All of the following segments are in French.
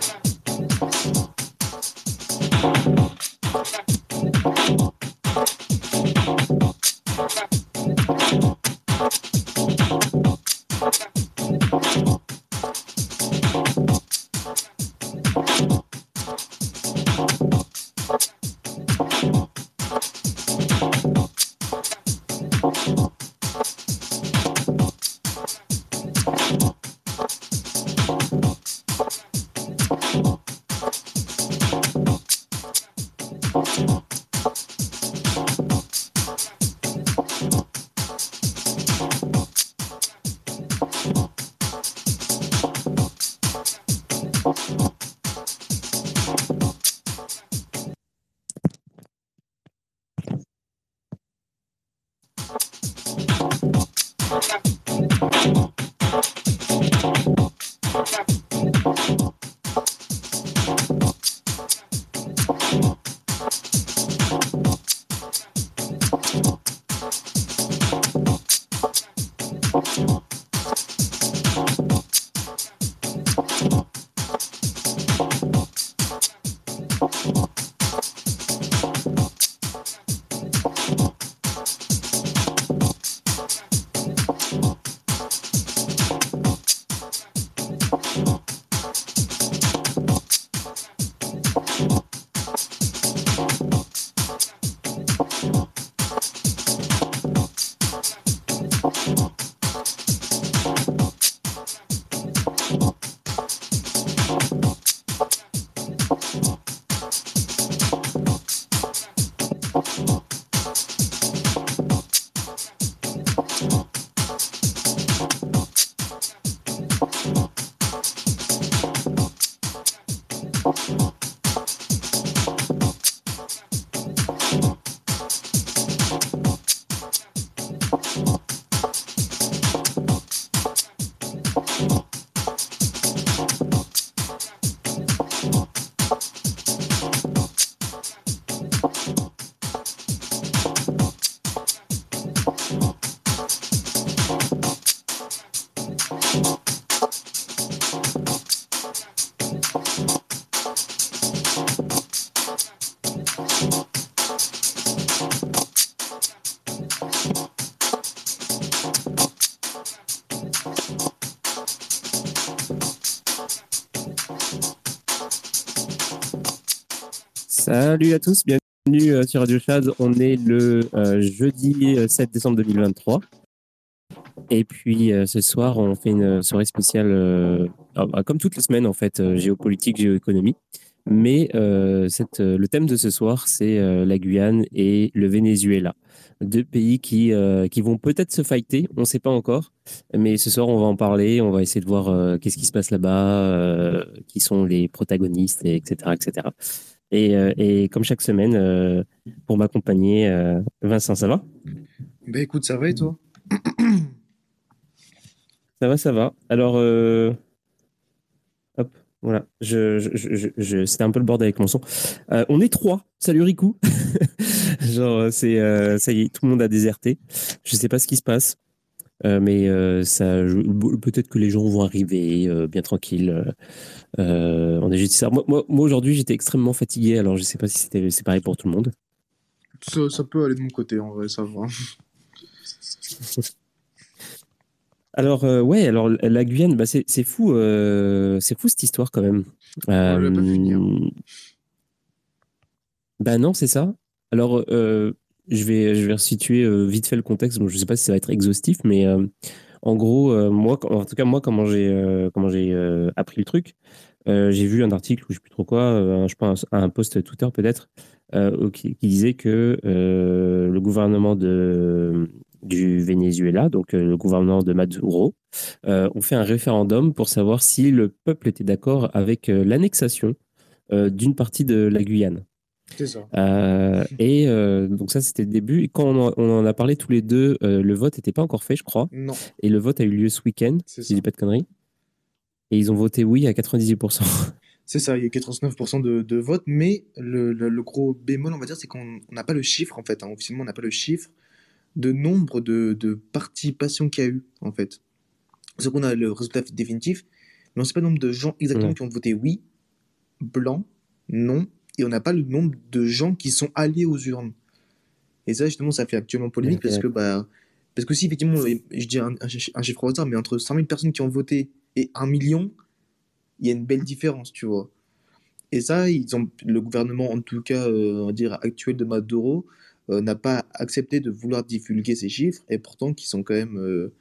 Bye. Salut à tous, bienvenue euh, sur Radio Chad. On est le euh, jeudi 7 euh, décembre 2023. Et puis ce soir, on fait une soirée spéciale, ah, bah, comme toutes les semaines en fait, géopolitique, géoéconomie. Mais le thème de ce soir, c'est la Guyane et le Venezuela. Deux pays qui, qui vont peut-être se fighter, on ne sait pas encore. Mais ce soir, on va en parler, on va essayer de voir qu'est-ce qui se passe là-bas, qui sont les protagonistes, etc. etc. Euh, et, comme chaque semaine, euh, pour m'accompagner, euh, Vincent, ça va? Ben écoute, ça va et toi? Ça va, ça va. Alors, hop, voilà. Je, je, C'était un peu le bordel avec mon son. on est trois. Salut Riku. Genre, c'est ça y est, tout le monde a déserté. Je sais pas ce qui se passe. Euh, mais euh, ça, peut-être que les gens vont arriver euh, bien tranquille. on est juste ça. Moi, moi, aujourd'hui, j'étais extrêmement fatigué, alors je sais pas si c'était c'est pareil pour tout le monde. Ça, peut aller de mon côté, en vrai, ça va. alors ouais, alors la Guyane, bah, c'est fou, c'est fou cette histoire quand même. On Bah non, c'est ça. Alors je vais, je resituer euh, vite fait le contexte. je ne sais pas si ça va être exhaustif, mais euh, en gros, euh, moi, en tout cas, moi, comment j'ai appris le truc, j'ai vu un article, ou je ne sais plus trop quoi, je pense un post Twitter peut-être, qui, disait que le gouvernement du Venezuela, donc le gouvernement de Maduro, ont fait un référendum pour savoir si le peuple était d'accord avec l'annexation d'une partie de la Guyane. C'est ça. Euh, et euh, donc ça, c'était le début. Et quand on en, a parlé tous les deux, euh, le vote n'était pas encore fait, je crois. Non. Et le vote a eu lieu ce week-end, si je dis pas de conneries. Et ils ont voté oui à 98%. C'est ça, il y a eu 89% de, de vote, mais le, le, gros bémol, on va dire, c'est qu'on n'a pas le chiffre, en fait. Hein. Officiellement, on n'a pas le chiffre de nombre de, de participations qu'il y a eu, en fait. C'est qu'on a le résultat définitif, mais on ne sait pas le nombre de gens exactement qui ont voté oui blancs, non, et on n'a pas le nombre de gens qui sont allés aux urnes. Et ça, justement, ça fait actuellement polémique parce que, bah, parce que si effectivement, je dis un, chiffre au hasard, mais entre 100 000 personnes qui ont voté et 1 million, il y a une belle différence, tu vois. Et ça, ils ont, le gouvernement, en tout cas, euh, on va dire, actuel de Maduro, euh, n'a pas accepté de vouloir divulguer ces chiffres, et pourtant, qui sont quand même. Euh,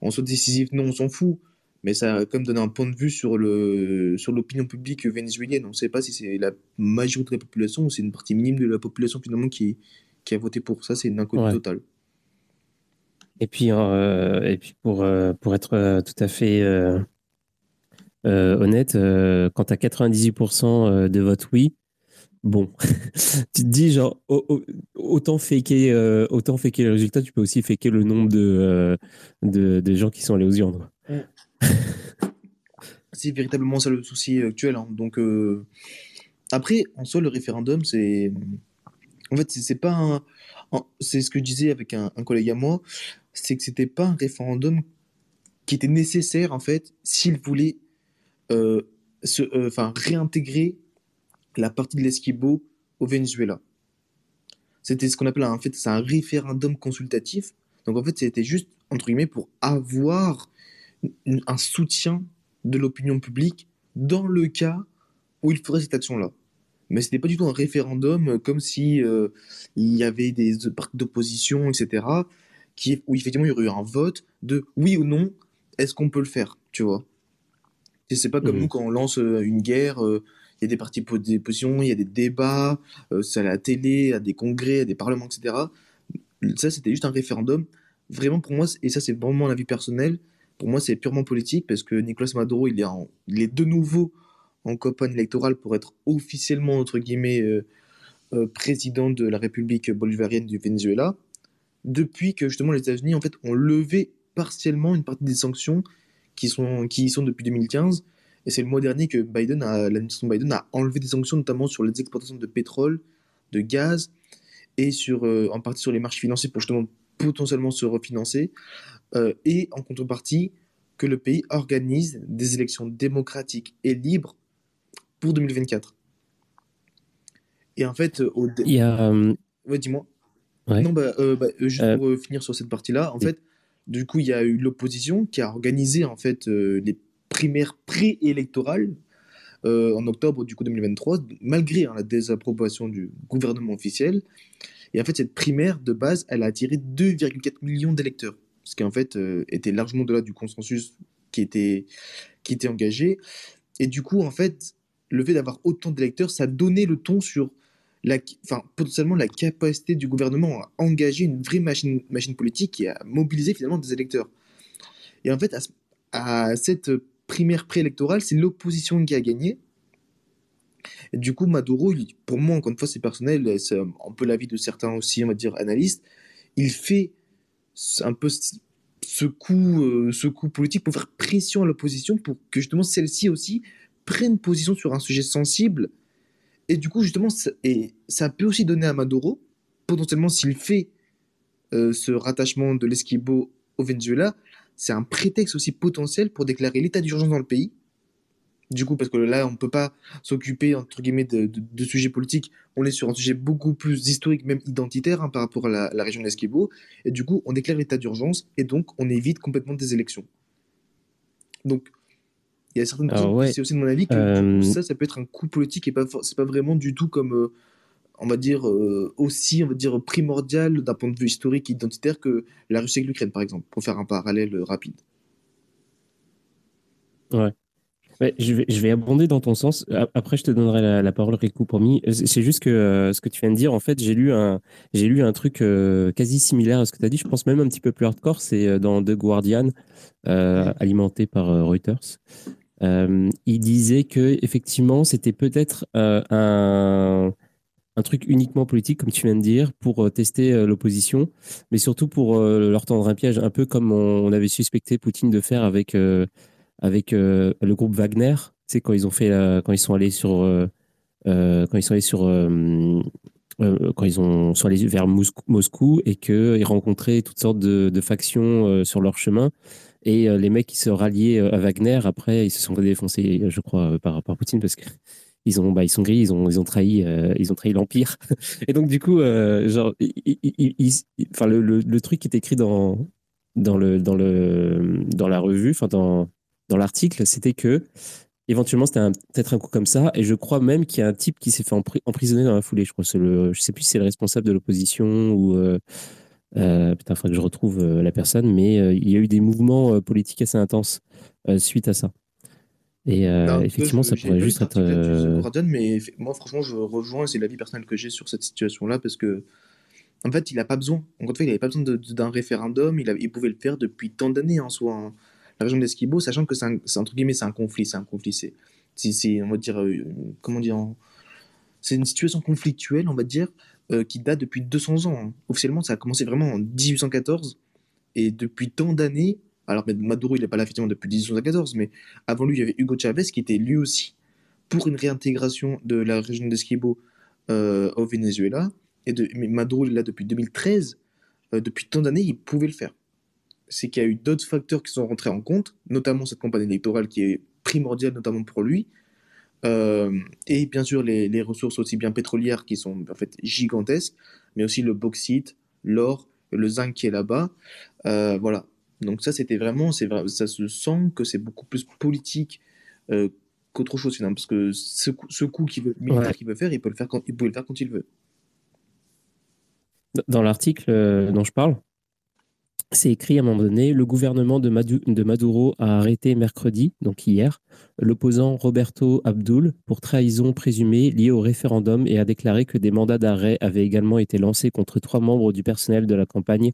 en soit décisif, non, on s'en fout. Mais ça a quand même donné un point de vue sur le sur l'opinion publique vénézuélienne. On ne sait pas si c'est la majorité de la population ou c'est une partie minime de la population finalement qui, qui a voté pour ça. C'est une inconnu totale. Et puis, et puis pour, pour être tout à fait honnête, quand tu as 98% de vote oui, bon, tu te dis genre autant faker, euh, autant faker le résultat, tu peux aussi faker le nombre de, euh, de, gens qui sont allés aux urnes. c'est véritablement ça le souci actuel. Hein. Donc euh, après, en soi, le référendum, c'est en fait c'est pas c'est ce que je disais avec un, collègue à moi, c'est que c'était pas un référendum qui était nécessaire en fait s'il voulait se, enfin réintégrer la partie de l'Esquibo au Venezuela. C'était ce qu'on appelle en fait c'est un référendum consultatif. Donc en fait c'était juste entre guillemets pour avoir un soutien de l'opinion publique dans le cas où il faudrait cette action-là. Mais ce n'était pas du tout un référendum comme si euh, il y avait des partis d'opposition, etc., qui, où effectivement il y aurait eu un vote de oui ou non, est-ce qu'on peut le faire, tu vois? Et c'est pas comme mmh. nous quand on lance euh, une guerre, euh, il y a des partis d'opposition, il y a des débats, euh, c'est à la télé, à des congrès, à des parlements, etc. Ça, c'était juste un référendum. Vraiment, pour moi, et ça, c'est vraiment mon avis personnel, pour moi, c'est purement politique parce que Nicolas Maduro, il est, de nouveau en campagne électorale pour être officiellement, entre guillemets, euh, euh, président de la République bolivarienne du Venezuela, depuis que justement les États-Unis, en fait, ont levé partiellement une partie des sanctions qui, sont, qui y sont depuis 2015 et c'est le mois dernier que Biden l'administration Biden a enlevé des sanctions, notamment sur les exportations de pétrole, de gaz, et sur, euh, en partie sur les marchés financiers pour justement potentiellement se refinancer. Euh, et en contrepartie, que le pays organise des élections démocratiques et libres pour 2024. Et en fait, au il y a. Euh, ouais, dis-moi. Non, bah, bah juste pour finir sur cette partie-là, en fait, du coup, il y a eu l'opposition qui a organisé en fait les primaire préélectorale euh, en octobre du coup 2023, malgré hein, la désapprobation du gouvernement officiel. Et en fait, cette primaire de base, elle a attiré 2,4 millions d'électeurs, ce qui en fait euh, était largement de delà du consensus qui était, qui était engagé. Et du coup, en fait, le fait d'avoir autant d'électeurs, ça donnait le ton sur la, enfin, potentiellement la capacité du gouvernement à engager une vraie machine, machine politique et à mobiliser finalement des électeurs. Et en fait, à, à cette primaire préélectorale, c'est l'opposition qui a gagné. Du coup, Maduro, pour moi, encore une fois, c'est personnel, c'est un peu l'avis de certains aussi, on va dire, analystes, il fait un peu ce coup, euh, ce coup politique pour faire pression à l'opposition pour que justement celle-ci aussi prenne position sur un sujet sensible. Et du coup, justement, ça, et ça peut aussi donner à Maduro, potentiellement s'il fait euh, ce rattachement de l'Esquibo au Venezuela, c'est un prétexte aussi potentiel pour déclarer l'état d'urgence dans le pays. Du coup, parce que là, on ne peut pas s'occuper, entre guillemets, de, de, sujets politiques. On est sur un sujet beaucoup plus historique, même identitaire, hein, par rapport à la, région d'Esquibo. Et du coup, on déclare l'état d'urgence et donc on évite complètement des élections. Donc, il y a certaines personnes, c'est aussi de mon avis, que euh, ça, ça peut être un coup politique et pas, c'est pas vraiment du tout comme. Euh, on va dire, euh, aussi on va dire, primordial d'un point de vue historique et identitaire que la Russie avec l'Ukraine, par exemple, pour faire un parallèle rapide. Ouais. Je, vais, je vais abonder dans ton sens. Après, je te donnerai la, parole, Riku, promis. C'est juste que euh, ce que tu viens de dire, en fait, j'ai lu un, j'ai lu un truc quasi similaire à ce que tu as dit. Je pense même un petit peu plus hardcore. C'est dans The Guardian, alimenté par Reuters. il disait que effectivement, c'était peut-être un un truc uniquement politique, comme tu viens de dire, pour euh, tester euh, l'opposition, mais surtout pour euh, leur tendre un piège, un peu comme on, avait suspecté Poutine de faire avec, avec le groupe Wagner. Tu quand ils ont fait, quand ils sont allés sur, quand ils sont allés sur, quand ils ont, sont allés vers Moscou, et qu'ils rencontraient toutes sortes de, factions sur leur chemin. Et les mecs qui se ralliaient à Wagner, après, ils se sont défoncés, je crois, par, par Poutine parce que ils ont, bah, ils sont gris, ils ont, ils ont trahi, ils ont trahi l'empire. et donc du coup, genre, enfin le, le, truc qui est écrit dans dans le dans le dans la revue, enfin dans dans l'article, c'était que éventuellement c'était peut-être un coup comme ça. Et je crois même qu'il y a un type qui s'est fait emprisonner dans la foulée. Je crois, c'est le, je sais plus si c'est le responsable de l'opposition ou euh, putain, il faudrait que je retrouve euh, la personne, mais euh, il y a eu des mouvements politiques assez intenses suite à ça. Et effectivement, ça pourrait juste être. mais moi, franchement, je rejoins, c'est l'avis personnel que j'ai sur cette situation-là, parce que, en fait, il n'a pas besoin. En fait, il n'avait pas besoin d'un référendum, il, il, pouvait le faire depuis tant d'années en soi. Hein. La région d'Esquibo, sachant que c'est entre guillemets, c'est un conflit, c'est un conflit, c'est, on va dire, comment dire, c'est une situation conflictuelle, on va dire, euh, qui date depuis 200 ans. Hein. Officiellement, ça a commencé vraiment en 1814. Et depuis tant d'années, alors Maduro, il n'est pas là effectivement depuis 1814, mais avant lui, il y avait Hugo Chavez qui était lui aussi pour une réintégration de la région d'Esquibo euh, au Venezuela. Et de, mais Maduro, il est là depuis 2013. Euh, depuis tant d'années, il pouvait le faire. C'est qu'il y a eu d'autres facteurs qui sont rentrés en compte, notamment cette campagne électorale qui est primordiale, notamment pour lui, euh, et bien sûr, les, ressources aussi bien pétrolières qui sont en fait gigantesques, mais aussi le bauxite, l'or, le zinc qui est là-bas. Euh, voilà. Donc ça, c'était vraiment, c'est ça se sent que c'est beaucoup plus politique euh, qu'autre chose finalement, parce que ce, ce coup qu'il veut, qu'il veut faire, il peut le faire quand il peut le faire quand il veut. Dans l'article dont je parle, c'est écrit à un moment donné, le gouvernement de, Maduro a arrêté mercredi, donc hier, l'opposant Roberto Abdul pour trahison présumée liée au référendum et a déclaré que des mandats d'arrêt avaient également été lancés contre trois membres du personnel de la campagne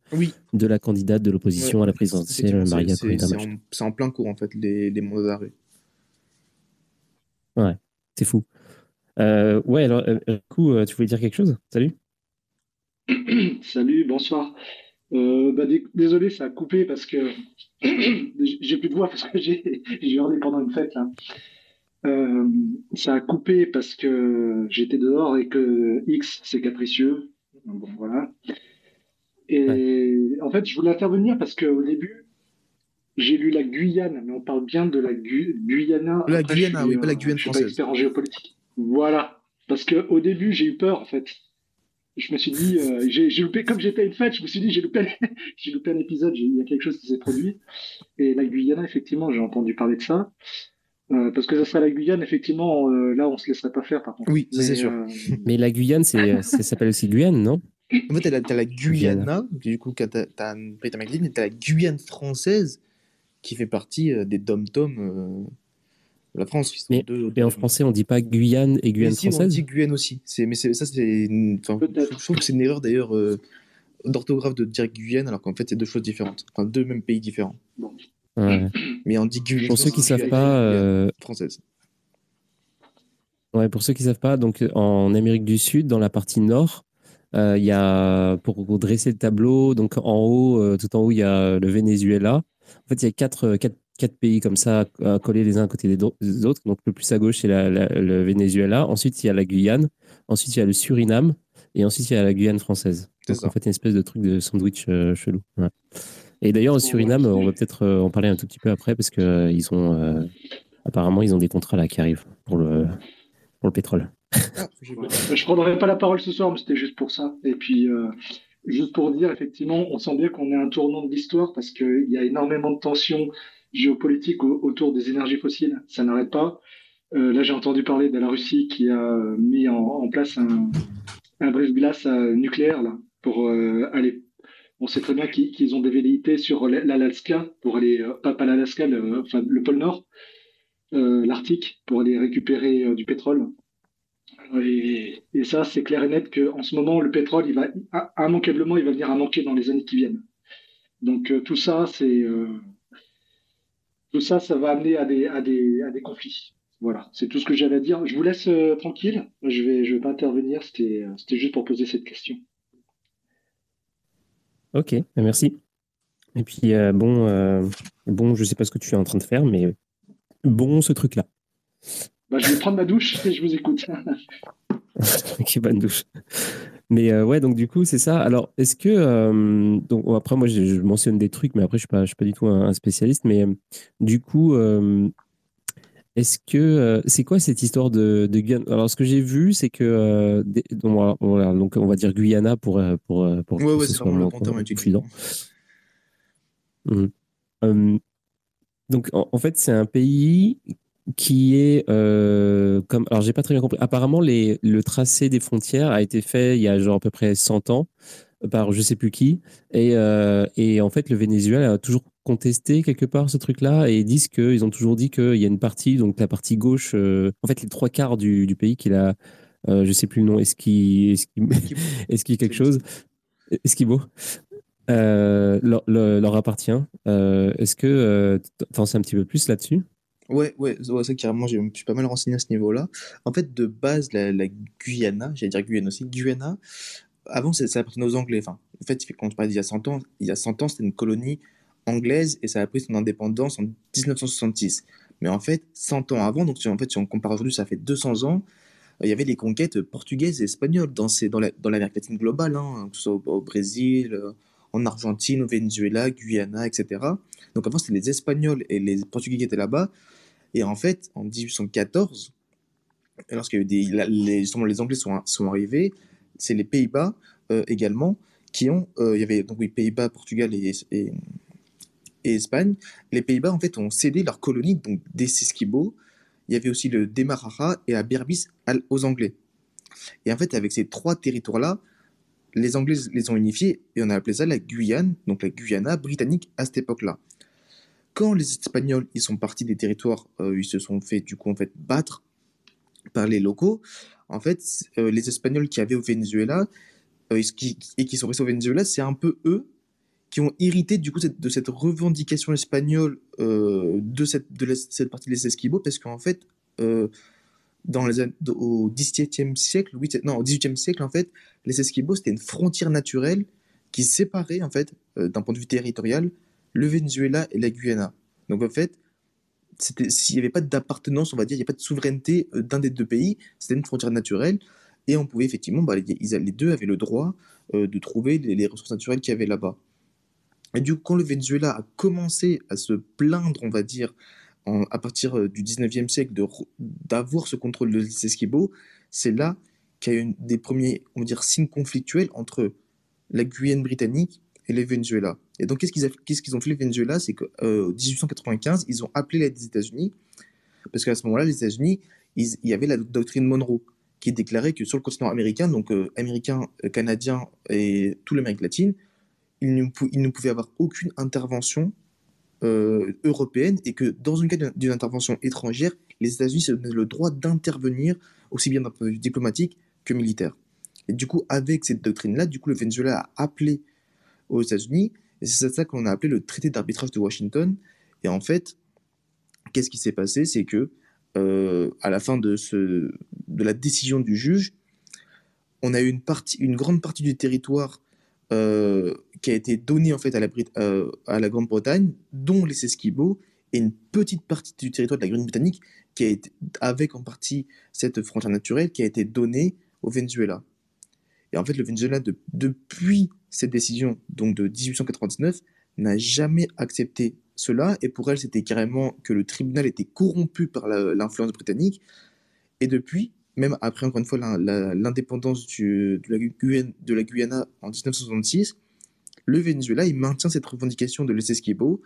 de la candidate de l'opposition à la présidentielle, Maria Corina C'est en, plein cours, en fait, les, mandats d'arrêt. Ouais, c'est fou. Euh, ouais, alors, euh, du coup, euh, tu voulais dire quelque chose? Salut? Salut, bonsoir. Euh, bah, désolé, ça a coupé parce que j'ai plus de voix parce que j'ai hurlé pendant une fête là. Euh, ça a coupé parce que j'étais dehors et que X c'est capricieux. Bon voilà. Et en fait, je voulais intervenir parce qu'au début, j'ai lu la Guyane, mais on parle bien de la Guyana. La Guyana, oui, pas la Guyane française. Je suis pas expert en géopolitique. Voilà. Parce qu'au début, j'ai eu peur en fait je me suis dit, euh, j'ai loupé, comme j'étais une fête, je me suis dit, j'ai loupé, j'ai loupé un épisode, il y a quelque chose qui s'est produit. Et la Guyana, effectivement, j'ai entendu parler de ça. Euh, parce que ça serait la Guyane, effectivement, euh, là, on se laisserait pas faire, par contre. Oui, c'est sûr. Mais la Guyane, c'est, ça s'appelle aussi Guyane, non? En fait, t'as la, Guyana, du coup, t'as, t'as, mais t'as la Guyane française qui fait partie des dom-toms la France. Mais, en français, on dit pas Guyane et Guyane française On dit Guyane aussi. Mais ça, c'est. Enfin, je trouve que c'est une erreur d'ailleurs euh, d'orthographe de dire Guyane alors qu'en fait, c'est deux choses différentes. Enfin, deux mêmes pays différents. Mais on dit Guyane. Pour ceux qui savent pas. Euh, française. Ouais, pour ceux qui savent pas, donc en Amérique du Sud, dans la partie nord, euh, il y a pour dresser le tableau, donc en haut, tout en haut, il y a le Venezuela. En fait, il y a quatre, quatre quatre pays comme ça collés les uns à côté des autres. Donc le plus à gauche, c'est le Venezuela. Ensuite, il y a la Guyane. Ensuite, il y a le Suriname. Et ensuite, il y a la Guyane française. Donc, en fait, une espèce de truc de sandwich euh, chelou. Et d'ailleurs, au Suriname, on va peut-être euh, en parler un tout petit peu après parce que euh, ils ont apparemment ils ont des contrats là qui arrivent pour le pour le pétrole. Ah, je ne prendrai pas la parole ce soir, mais c'était juste pour ça. Et puis juste pour dire, effectivement, on sent bien qu'on est un tournant de l'histoire parce qu'il y a énormément de tensions géopolitique autour des énergies fossiles. Ça n'arrête pas. Euh, là, j'ai entendu parler de la Russie qui a mis en, place un, un brise-glace euh, nucléaire là, pour euh, aller. On sait très bien qu'ils ont des velléités sur l'Alaska pour aller, pas, pas l'Alaska, le, enfin, le pôle Nord, l'Arctique, pour aller récupérer du pétrole. Et, et ça, c'est clair et net qu'en ce moment, le pétrole, il va immanquablement, il va venir à manquer dans les années qui viennent. Donc tout ça, c'est tout ça, ça va amener à des, à des, à des conflits. Voilà, c'est tout ce que j'avais à dire. Je vous laisse euh, tranquille. Je vais, je vais pas intervenir. C'était, euh, c'était juste pour poser cette question. Ok, merci. Et puis euh, bon, bon, je sais pas ce que tu es en train de faire, mais bon, ce truc-là. Bah, je vais prendre ma douche et je vous écoute. ok, bonne douche. Mais euh, ouais, donc du coup, c'est ça. Alors, est-ce que. Euh, donc, après, moi, je, mentionne des trucs, mais après, je ne suis, pas, je suis pas du tout un, spécialiste. Mais euh, du coup, est-ce que c'est quoi cette histoire de, de Guyana Alors, ce que j'ai vu, c'est que donc, donc, on va dire Guyana pour pour pour ouais, ouais, c'est vraiment le mmh. donc, en, fait, c'est un pays qui est comme alors j'ai pas très bien compris. Apparemment, les, le tracé des frontières a été fait il y a genre à peu près 100 ans par je sais plus qui. Et, euh, et en fait, le Venezuela a toujours contesté quelque part ce truc-là et ils disent qu'ils ont toujours dit qu'il y a une partie, donc la partie gauche, euh, en fait, les trois quarts du, du pays qu'il a, euh, je sais plus le nom, est-ce qu'il est est qu quelque chose? Esquibo euh, leur, leur, appartient. Euh, est-ce que tu en sais un petit peu plus là-dessus? Ouais, ouais, ouais, ça carrément, je suis pas mal renseigné à ce niveau-là. En fait, de base, la, la Guyana, j'allais dire Guyana aussi, Guyana, avant, ça, appartenait aux Anglais. En fait, quand on parle d'il y a 100 ans, il y a 100 ans, c'était une colonie anglaise et ça a pris son indépendance en 1966. Mais en fait, 100 ans avant, donc en fait, si on compare aujourd'hui, ça fait 200 ans, il y avait les conquêtes portugaises et espagnoles dans, ces, dans, l'Amérique latine globale, hein, que ce soit au, Brésil, euh, en Argentine, au Venezuela, Guyana, etc. Donc avant, c'était les Espagnols et les Portugais qui étaient là-bas. Et en fait, en 1814, lorsque les, les Anglais sont, arrivés, c'est les Pays-Bas euh, également qui ont. Euh, il y avait donc oui, Pays-Bas, Portugal et, Espagne. Les Pays-Bas en fait ont cédé leur colonie donc des Sesquibo. Il y avait aussi le Demarara et à Berbis aux Anglais. Et en fait, avec ces trois territoires-là, les Anglais les ont unifiés et on a appelé ça la Guyane, donc la Guyana britannique à cette époque-là. Quand les Espagnols ils sont partis des territoires, euh, ils se sont fait du coup en fait battre par les locaux en fait, euh, les Espagnols qui avaient au Venezuela euh, et qui sont restés au Venezuela, c'est un peu eux qui ont hérité du coup de cette revendication espagnole de, cette, de cette partie des Esquimaux, parce qu'en fait, dans les, au XVIIe siècle, non, au XVIIIe siècle, en fait, les Esquimaux, c'était une frontière naturelle qui séparait, en fait, d'un point de vue territorial, le Venezuela et la Guyana. Donc, en fait, s'il n'y avait pas d'appartenance, on va dire, il n'y a pas de souveraineté euh, d'un des deux pays, c'était une frontière naturelle, et on pouvait effectivement, bah, les, deux avaient le droit euh, de trouver les, ressources naturelles qu'il y avait là-bas. Et du coup, quand le Venezuela a commencé à se plaindre, on va dire, à partir euh, du 19e siècle, d'avoir ce contrôle de l'Esquibo, c'est là qu'il y a eu des premiers, on va dire, signes conflictuels entre la Guyane britannique et le Venezuela. Et donc, qu'est-ce qu'ils ont fait le Venezuela? C'est qu'en euh, 1895, ils ont appelé l'aide des États-Unis, parce qu'à ce moment-là, les États-Unis, il y avait la doctrine Monroe, qui déclarait que sur le continent américain, donc euh, américain, canadien et toute l'Amérique latine, il ne, il ne, pouvait avoir aucune intervention européenne et que dans une cas d'une intervention étrangère, les États-Unis se donnaient le droit d'intervenir aussi bien d'un point de vue diplomatique que militaire. Et du coup, avec cette doctrine-là, du coup, le Venezuela a appelé aux États-Unis. Et c'est ça qu'on a appelé le traité d'arbitrage de Washington. Et en fait, qu'est-ce qui s'est passé? C'est que euh, à la fin de, ce, de la décision du juge, on a eu une, partie, une grande partie du territoire euh, qui a été donné en fait à la, euh, à la Grande-Bretagne, dont les Esquimaux, et une petite partie du territoire de la Grande-Britannique qui a été, avec en partie cette frontière naturelle, qui a été donnée au Venezuela. Et en fait, le Venezuela, depuis cette décision donc de 1899 n'a jamais accepté cela, et pour elle, c'était carrément que le tribunal était corrompu par l'influence britannique. Et depuis, même après, encore une fois, l'indépendance de, la Guyana, en 1966, le Venezuela, il maintient cette revendication de l'Essequibo.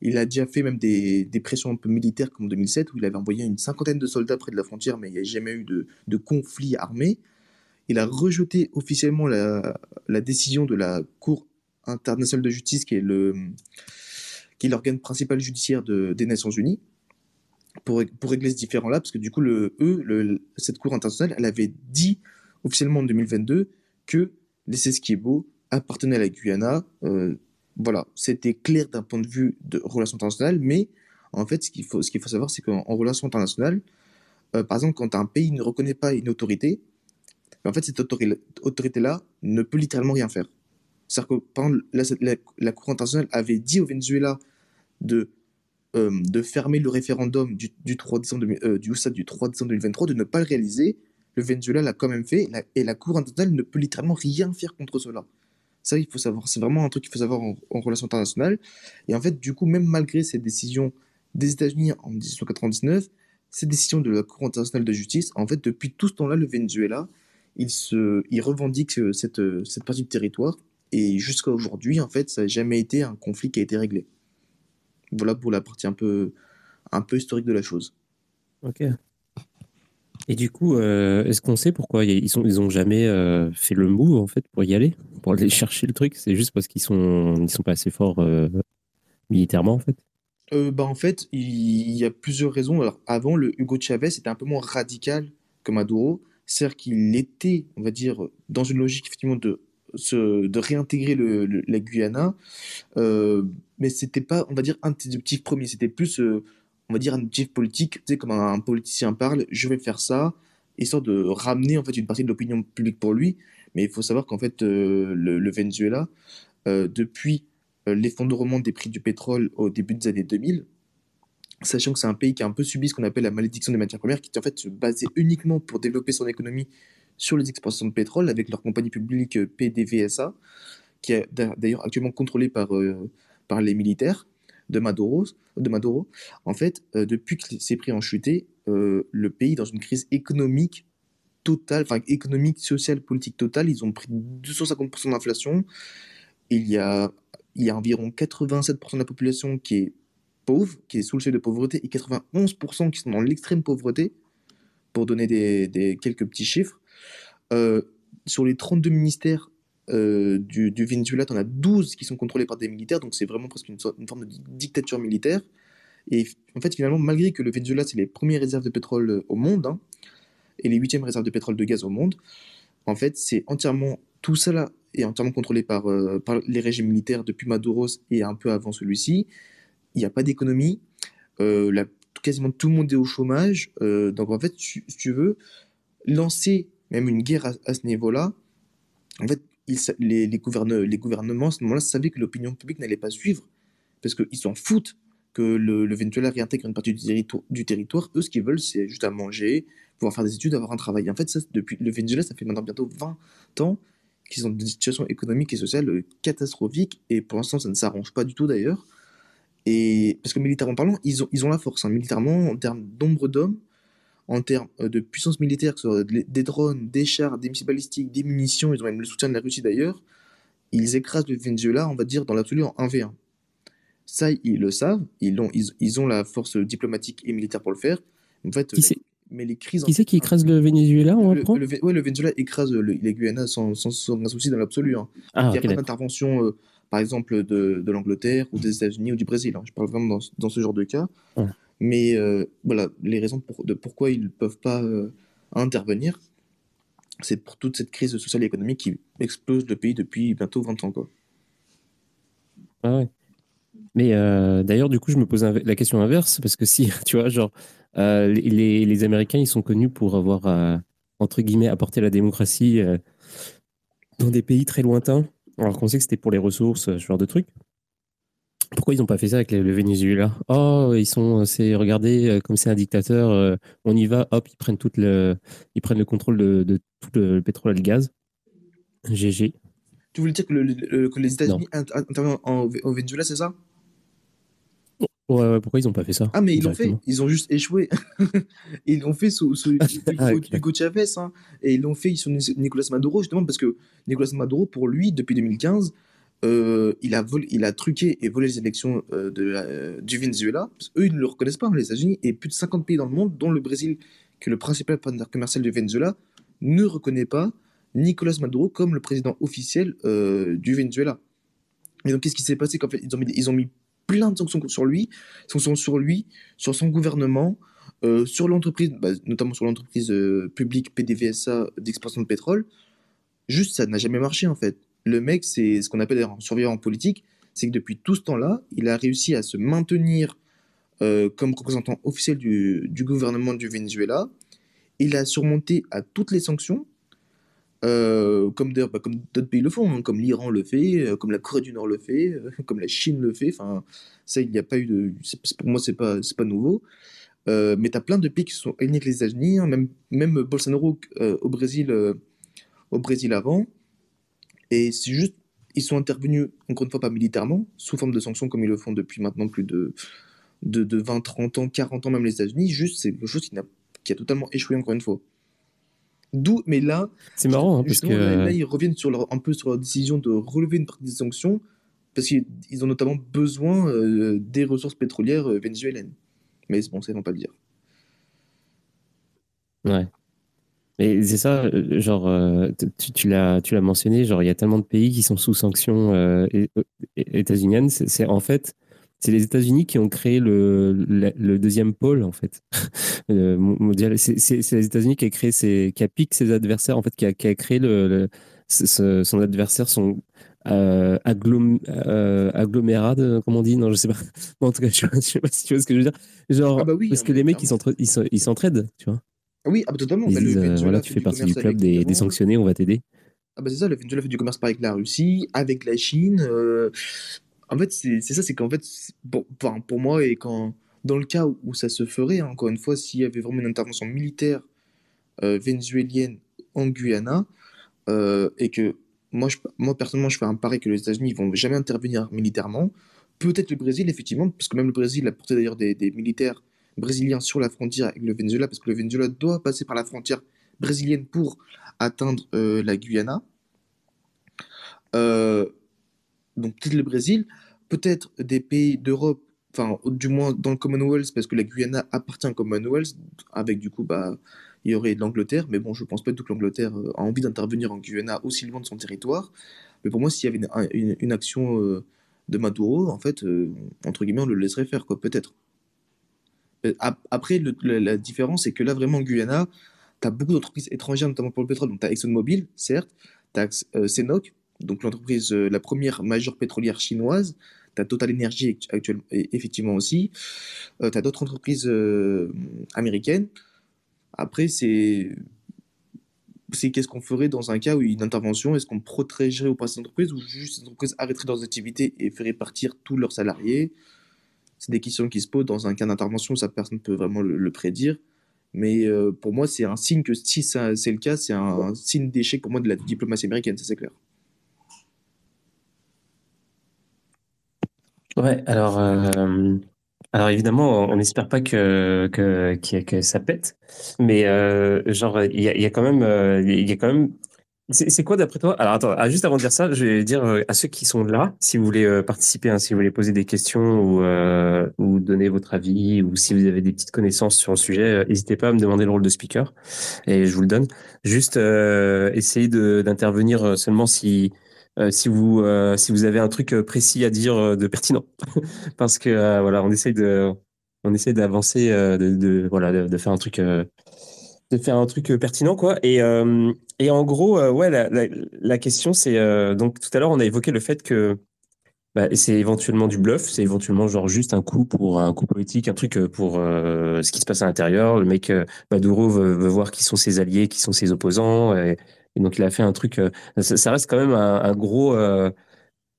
Il a déjà fait même des, pressions un peu militaires comme en 2007, où il avait envoyé une cinquantaine de soldats près de la frontière, mais il n'y a jamais eu de, conflit armé il a rejeté officiellement la, décision de la Cour internationale de justice, qui est l'organe principal judiciaire des Nations Unies, pour, régler ce différent-là, parce que du coup, le, cette Cour internationale, elle avait dit officiellement en 2022 que les Esquibo appartenaient à la Guyana. Euh, voilà, c'était clair d'un point de vue de relations internationales, mais en fait, ce qu'il faut, ce qu'il faut savoir, c'est qu'en relations internationales, euh, par exemple, quand un pays ne reconnaît pas une autorité, mais en fait, cette autorité-là ne peut littéralement rien faire. C'est-à-dire que la, Cour internationale avait dit au Venezuela de, euh, de fermer le référendum du, du 3 décembre, euh, du, du 3 décembre 2023, de ne pas le réaliser. Le Venezuela l'a quand même fait, et la Cour internationale ne peut littéralement rien faire contre cela. Ça, il faut savoir. C'est vraiment un truc qu'il faut savoir en, relation internationale. Et en fait, du coup, même malgré cette décision des États-Unis en 1899, cette décision de la Cour internationale de justice, en fait, depuis tout ce temps-là, le Venezuela, il, se, il revendique cette, cette partie du territoire. Et jusqu'à aujourd'hui, en fait, ça n'a jamais été un conflit qui a été réglé. Voilà pour la partie un peu, un peu historique de la chose. Ok. Et du coup, euh, est-ce qu'on sait pourquoi ils sont, ils ont jamais euh, fait le move en fait pour y aller, pour aller chercher le truc? C'est juste parce qu'ils sont, ils sont pas assez forts euh, militairement en fait? bah en fait, il y a plusieurs raisons. Alors avant, le Hugo Chavez était un peu moins radical que Maduro, c'est-à-dire qu'il était, on va dire, dans une logique effectivement de de réintégrer le, la Guyana, mais c'était pas, on va dire, un objectifs premier. C'était plus on va dire, un objectif politique, tu sais, comme un, politicien parle, je vais faire ça, histoire de ramener en fait une partie de l'opinion publique pour lui. Mais il faut savoir qu'en fait, euh, le, Venezuela, euh, depuis euh, l'effondrement des prix du pétrole au début des années 2000, sachant que c'est un pays qui a un peu subi ce qu'on appelle la malédiction des matières premières, qui en fait se uniquement pour développer son économie sur les exportations de pétrole avec leur compagnie publique PDVSA, qui est d'ailleurs actuellement contrôlée par, par les militaires de Maduro, en fait, euh, depuis que ces prix ont chuté, euh, le pays est dans une crise économique totale, enfin économique, sociale, politique totale. Ils ont pris 250% d'inflation. Il y a, il y a environ 87% de la population qui est pauvre, qui est sous le seuil de pauvreté, et 91% qui sont dans l'extrême pauvreté, pour donner des quelques petits chiffres. Euh, sur les 32 ministères euh, du, Venezuela, tu en as 12 qui sont contrôlés par des militaires, donc c'est vraiment presque une, forme de dictature militaire. Et en fait, finalement, malgré que le Venezuela, c'est les premières réserves de pétrole euh, au monde, hein, et les huitièmes réserves de pétrole de gaz au monde, en fait, c'est entièrement, tout ça là est entièrement contrôlé par, euh, les régimes militaires depuis Maduros et un peu avant celui-ci. Il n'y a pas d'économie, quasiment tout le monde est au chômage, donc en fait, si tu veux, lancer même une guerre à ce niveau-là, en fait, les, gouvernements, à ce moment-là, savaient que l'opinion publique n'allait pas suivre, parce qu'ils s'en foutent que le, Venezuela réintègre une partie du, du territoire. Eux, ce qu'ils veulent, c'est juste à manger, pouvoir faire des études, avoir un travail. En fait, ça, depuis le Venezuela, ça fait maintenant bientôt 20 ans qu'ils ont des situations économiques et sociales euh, catastrophiques, et pour l'instant, ça ne s'arrange pas du tout d'ailleurs. Et parce que militairement parlant, ils ont, ils ont la force. Hein. Militairement, en termes d'ombre d'hommes, en termes euh, de puissance militaire, que ce soit des drones, des chars, des missiles balistiques, des munitions, ils ont même le soutien de la Russie d'ailleurs, ils écrasent le Venezuela, on va dire, dans l'absolu en 1v1. Ça, ils le savent, ils ont, ils, ont la force diplomatique et militaire pour le faire. En fait, qui mais les crises. Qui c'est qui écrase le Venezuela on le, le, ouais, le Venezuela écrase les Guyana sans, sans, sans, souci dans l'absolu. Hein. Ah, il n'y a pas d'intervention, euh, par exemple, de, de l'Angleterre ou des États-Unis ou du Brésil. Hein. Je parle vraiment dans, dans, ce genre de cas. Mais euh, voilà, les raisons de pourquoi ils ne peuvent pas euh, intervenir, c'est pour toute cette crise sociale et économique qui explose le pays depuis bientôt 20 ans. Quoi. Ah ouais. Mais euh, d'ailleurs, du coup, je me pose la question inverse, parce que si, tu vois, genre, les, Américains, ils sont connus pour avoir, entre guillemets, apporté la démocratie dans des pays très lointains, alors qu'on sait que c'était pour les ressources, ce genre de trucs. Pourquoi ils n'ont pas fait ça avec le Venezuela? Oh, ils sont, c'est regardez, euh, comme c'est un dictateur, euh, on y va, hop, ils prennent tout le, ils prennent le contrôle de, tout le, pétrole et le gaz. GG. Tu voulais dire que, les États-Unis interviennent au Venezuela, c'est ça? Ouais, ouais, pourquoi ils n'ont pas fait ça? Ah, mais ils l'ont fait, ils ont juste échoué. ils l'ont fait sous, sous ah, Hugo Chavez, hein, et ils l'ont fait sous Nicolas Maduro, justement, parce que Nicolas Maduro, pour lui, depuis 2015, euh, il, a truqué et volé les élections euh, du Venezuela. eux, ils ne le reconnaissent pas, les États-Unis, et plus de 50 pays dans le monde, dont le Brésil, qui est le principal partenaire commercial du Venezuela, ne reconnaît pas Nicolas Maduro comme le président officiel euh, du Venezuela. Et donc, qu'est-ce qui s'est passé? Qu'en fait, ils ont, mis, ils ont mis plein de sanctions sur lui, sanctions sur lui, sur son gouvernement, sur l'entreprise, bah, notamment sur l'entreprise publique PDVSA d'exploitation de pétrole. Juste, ça n'a jamais marché en fait le mec, c'est ce qu'on appelle un surveillant politique, c'est que depuis tout ce temps-là, il a réussi à se maintenir euh, comme représentant officiel du, gouvernement du Venezuela. Il a surmonté à toutes les sanctions, euh, comme bah, comme d'autres pays le font, hein, comme l'Iran le fait, euh, comme la Corée du Nord le fait, comme la Chine le fait. Enfin, ça, il n'y a pas eu de. Pour moi, c'est pas, pas nouveau. mais tu as plein de pays qui sont alignés avec les États-Unis, hein, même, même Bolsonaro au Brésil, au Brésil avant. Et c'est juste, ils sont intervenus, encore une fois, pas militairement, sous forme de sanctions comme ils le font depuis maintenant plus de, de, de 20, 30 ans, 40 ans, même les États-Unis, juste c'est quelque chose qui, a, qui a totalement échoué encore une fois. D'où, mais là, c'est marrant hein, parce que là, ils reviennent sur leur, un peu sur leur décision de relever une partie des sanctions parce qu'ils ont notamment besoin euh, des ressources pétrolières euh, vénézuéliennes. Mais bon, ça, ils vont pas le dire. Ouais. Et c'est ça, euh, genre, tu, tu l'as mentionné, genre, il y a tellement de pays qui sont sous sanctions états-uniennes. C'est en fait, c'est les États-Unis qui ont créé le, le, deuxième pôle, en fait, mondial. C'est les États-Unis qui a créé ses, qui a piqué ses adversaires, en fait, qui a, qui a créé le, son adversaire, son euh, agglom, euh, agglomérade, comment on dit? Non, je sais pas. en tout cas, je, sais pas si tu vois ce que je veux dire. Genre, ah bah oui, parce que les mecs, ils s'entraident, tu vois. Oui, ah bah totalement. Ils bah, disent, euh, voilà, tu fais partie du club des, des, sanctionnés, on va t'aider. Ah bah c'est ça, le Venezuela fait du commerce avec la Russie, avec la Chine. Euh, en fait, c'est ça, c'est qu'en fait, pour, pour moi, et quand, dans le cas où ça se ferait, hein, encore une fois, s'il y avait vraiment une intervention militaire euh, vénézuélienne en Guyana, euh, et que moi, je, moi, personnellement, je fais un pari que les États-Unis vont jamais intervenir militairement. Peut-être le Brésil, effectivement, parce que même le Brésil a porté d'ailleurs des, des, militaires brésiliens sur la frontière avec le Venezuela, parce que le Venezuela doit passer par la frontière brésilienne pour atteindre euh, la Guyana. Euh, donc peut-être le Brésil, peut-être des pays d'Europe, enfin du moins dans le Commonwealth, parce que la Guyana appartient au Commonwealth, avec du coup, bah, il y aurait l'Angleterre, mais bon, je pense pas que l'Angleterre euh, a envie d'intervenir en Guyana aussi loin de son territoire. Mais pour moi, s'il y avait une, action de Maduro, en fait, entre guillemets, on le laisserait faire, quoi, peut-être. Après, la, différence, c'est que là, vraiment, en Guyana, tu as beaucoup d'entreprises étrangères, notamment pour le pétrole. Donc, tu as ExxonMobil, certes, tu as CNOC, donc l'entreprise, euh, la première majeure pétrolière chinoise. Tu as Total Energy actuellement, effectivement aussi. Euh, tu as d'autres entreprises euh, américaines. Après, c'est c'est qu'est-ce qu'on ferait dans un cas où une intervention Est-ce qu'on protégerait au passé d'entreprise ou juste les entreprises arrêteraient leurs activités et feraient partir tous leurs salariés? C'est des questions qui se posent dans un cas d'intervention, ça personne ne peut vraiment le, prédire. Mais pour moi, c'est un signe que si c'est le cas, c'est un, signe d'échec pour moi de la diplomatie américaine, ça c'est clair. Ouais, alors, euh, alors évidemment, on n'espère pas que, que, ça pète, mais euh, genre, il y a, quand même, euh, il y a quand même. C'est quoi d'après toi? Alors attends, ah, juste avant de dire ça, je vais dire à ceux qui sont là, si vous voulez participer, hein, si vous voulez poser des questions ou, ou donner votre avis, ou si vous avez des petites connaissances sur le sujet, n'hésitez pas à me demander le rôle de speaker et je vous le donne. Juste essayez d'intervenir seulement si euh, si vous euh, si vous avez un truc euh, précis à dire de pertinent parce que voilà on essaye de on essaie d'avancer de, voilà de, faire un truc de faire un truc pertinent quoi et et en gros ouais la, la, question c'est donc tout à l'heure on a évoqué le fait que bah, c'est éventuellement du bluff, c'est éventuellement genre juste un coup pour un coup politique, un truc pour ce qui se passe à l'intérieur. Le mec Maduro veut, voir qui sont ses alliés, qui sont ses opposants, et, donc, il a fait un truc. Euh, ça, reste quand même un, gros.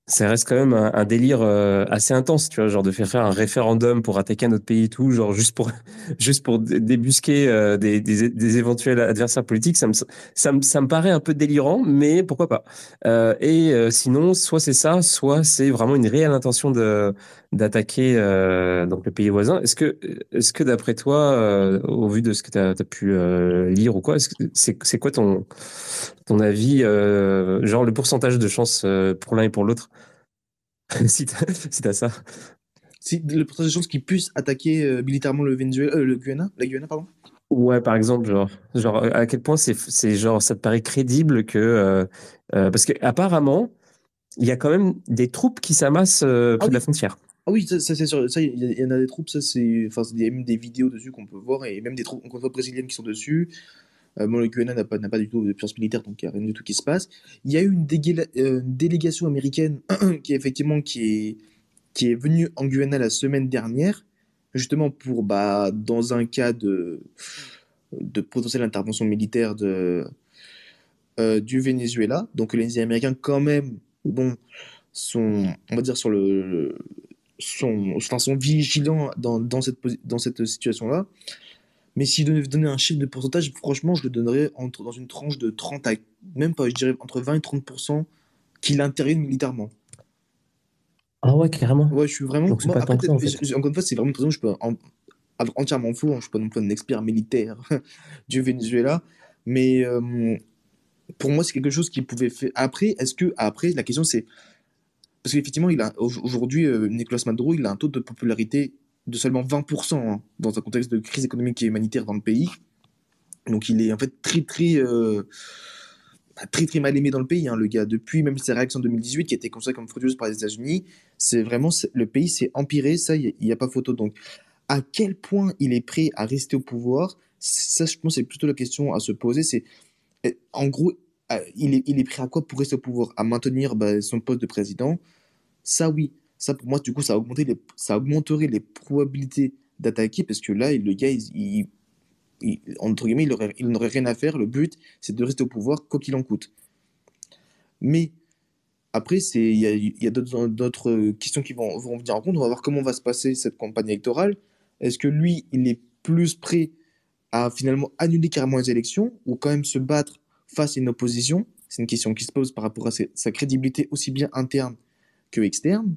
Euh, ça reste quand même un, délire euh, assez intense, tu vois, genre de faire faire un référendum pour attaquer un autre pays et tout, genre juste pour juste pour débusquer des, des, des, éventuels adversaires politiques, ça me, ça me ça me paraît un peu délirant, mais pourquoi pas. Euh, et sinon, soit c'est ça, soit c'est vraiment une réelle intention de d'attaquer euh, donc le pays voisin. Est-ce que, est-ce que d'après toi, euh, au vu de ce que tu as, pu euh, lire ou quoi, c'est, c'est quoi ton, ton avis, genre le pourcentage de chance pour l'un et pour l'autre? Si tu as, ça si, Le pourcentage de chance qu'ils puissent attaquer militairement le Venezuela, le Guyana, la Guyana, pardon? Ouais, par exemple, genre, genre à quel point c'est, genre, ça te paraît crédible que. parce qu'apparemment, il y a quand même des troupes qui s'amassent près ah de la frontière. Ah oui, ça, c'est sûr. Ça, il y, en a des troupes, ça, c'est. Enfin, il y a même des vidéos dessus qu'on peut voir, et même des troupes, brésiliennes qui sont dessus. Euh, bon, le QNA n'a pas, pas du tout de puissance militaire, donc il n'y a rien du tout qui se passe. Il y a eu une, euh, délégation américaine qui, effectivement, qui est, qui est venue en Guyana la semaine dernière, justement pour, bah, dans un cas de, de potentielle intervention militaire de, euh, du Venezuela. Donc les Américains, quand même, bon, sont, on va dire, sur le, sont, sont vigilants dans, dans cette, dans cette situation-là. Mais si je donner un chiffre de pourcentage, franchement, je le donnerais entre, dans une tranche de 30 à, même pas, je dirais entre 20 et 30% qu'il intervienne militairement. Ah ouais, carrément. Ouais, je suis vraiment. Encore une fois, c'est vraiment une je peux entièrement fou. Hein, je suis pas non plus un expert militaire du Venezuela. Mais euh, pour moi, c'est quelque chose qui pouvait faire. Après, est-ce que. Après, la question, c'est. Parce qu'effectivement, aujourd'hui, euh, Nicolas Maduro, il a un taux de popularité de seulement 20% hein, dans un contexte de crise économique et humanitaire dans le pays. Donc, il est en fait très, très. Euh, très très mal aimé dans le pays, hein, le gars. Depuis même sa réaction en 2018, qui a été considérée comme frauduleuse par les États-Unis, c'est vraiment le pays s'est empiré, ça, il n'y a, pas photo. Donc, à quel point il est prêt à rester au pouvoir, ça, je pense, c'est plutôt la question à se poser. C'est, en gros, euh, il est, prêt à quoi pour rester au pouvoir? À maintenir bah, son poste de président? Ça, oui. Ça, pour moi, du coup, ça, ça augmenterait les probabilités d'attaquer parce que là, le gars, il entre guillemets, il, n'aurait rien à faire. Le but, c'est de rester au pouvoir, quoi qu'il en coûte. Mais après, il y a, d'autres questions qui vont, vont venir en compte. On va voir comment va se passer cette campagne électorale. Est-ce que lui, il est plus prêt à finalement annuler carrément les élections ou quand même se battre face à une opposition C'est une question qui se pose par rapport à sa crédibilité aussi bien interne que externe.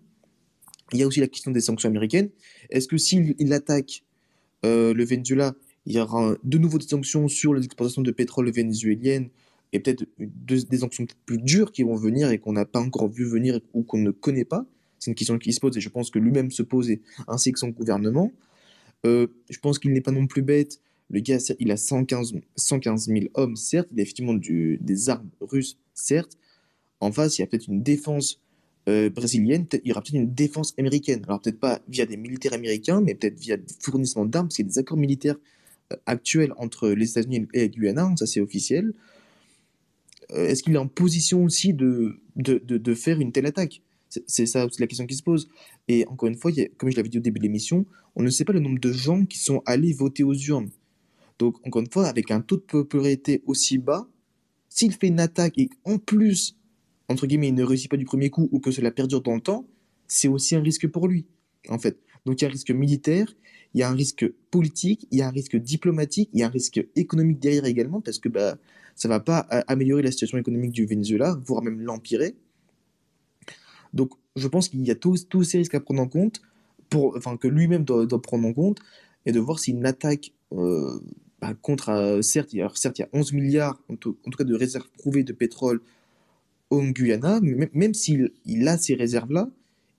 Il y a aussi la question des sanctions américaines. Est-ce que s'il attaque euh, le Venezuela, il y aura de nouveau des sanctions sur les exportations de pétrole vénézuéliennes et peut-être des sanctions plus dures qui vont venir et qu'on n'a pas encore vu venir ou qu'on ne connaît pas? C'est une question qui se pose et je pense que lui-même se pose ainsi que son gouvernement. Euh, je pense qu'il n'est pas non plus bête. Le gars, il a 115, 115 000 hommes, certes, il a effectivement des armes russes, certes. En face, il y a peut-être une défense euh, brésilienne, il y aura peut-être une défense américaine. Alors peut-être pas via des militaires américains, mais peut-être via des fournissements d'armes, parce qu'il y a des accords militaires actuel entre les États-Unis et le Guyana, ça c'est officiel. Euh, est-ce qu'il est en position aussi de, faire une telle attaque? C'est ça la question qui se pose. Et encore une fois, comme je l'avais dit au début de l'émission, on ne sait pas le nombre de gens qui sont allés voter aux urnes. Donc, encore une fois, avec un taux de popularité aussi bas, s'il fait une attaque et en plus, entre guillemets, il ne réussit pas du premier coup ou que cela perdure dans le temps, c'est aussi un risque pour lui, en fait. Donc, il y a un risque militaire, il y a un risque politique, il y a un risque diplomatique, il y a un risque économique derrière également, parce que bah, ça ne va pas améliorer la situation économique du Venezuela, voire même l'empirer. Donc je pense qu'il y a tous, ces risques à prendre en compte, pour, enfin, que lui-même doit, prendre en compte, et de voir s'il attaque euh, bah, contre, euh, certes, il y a, certes, il y a 11 milliards, en tout, cas de réserves prouvées de pétrole au Guyana, mais même, s'il il a ces réserves-là,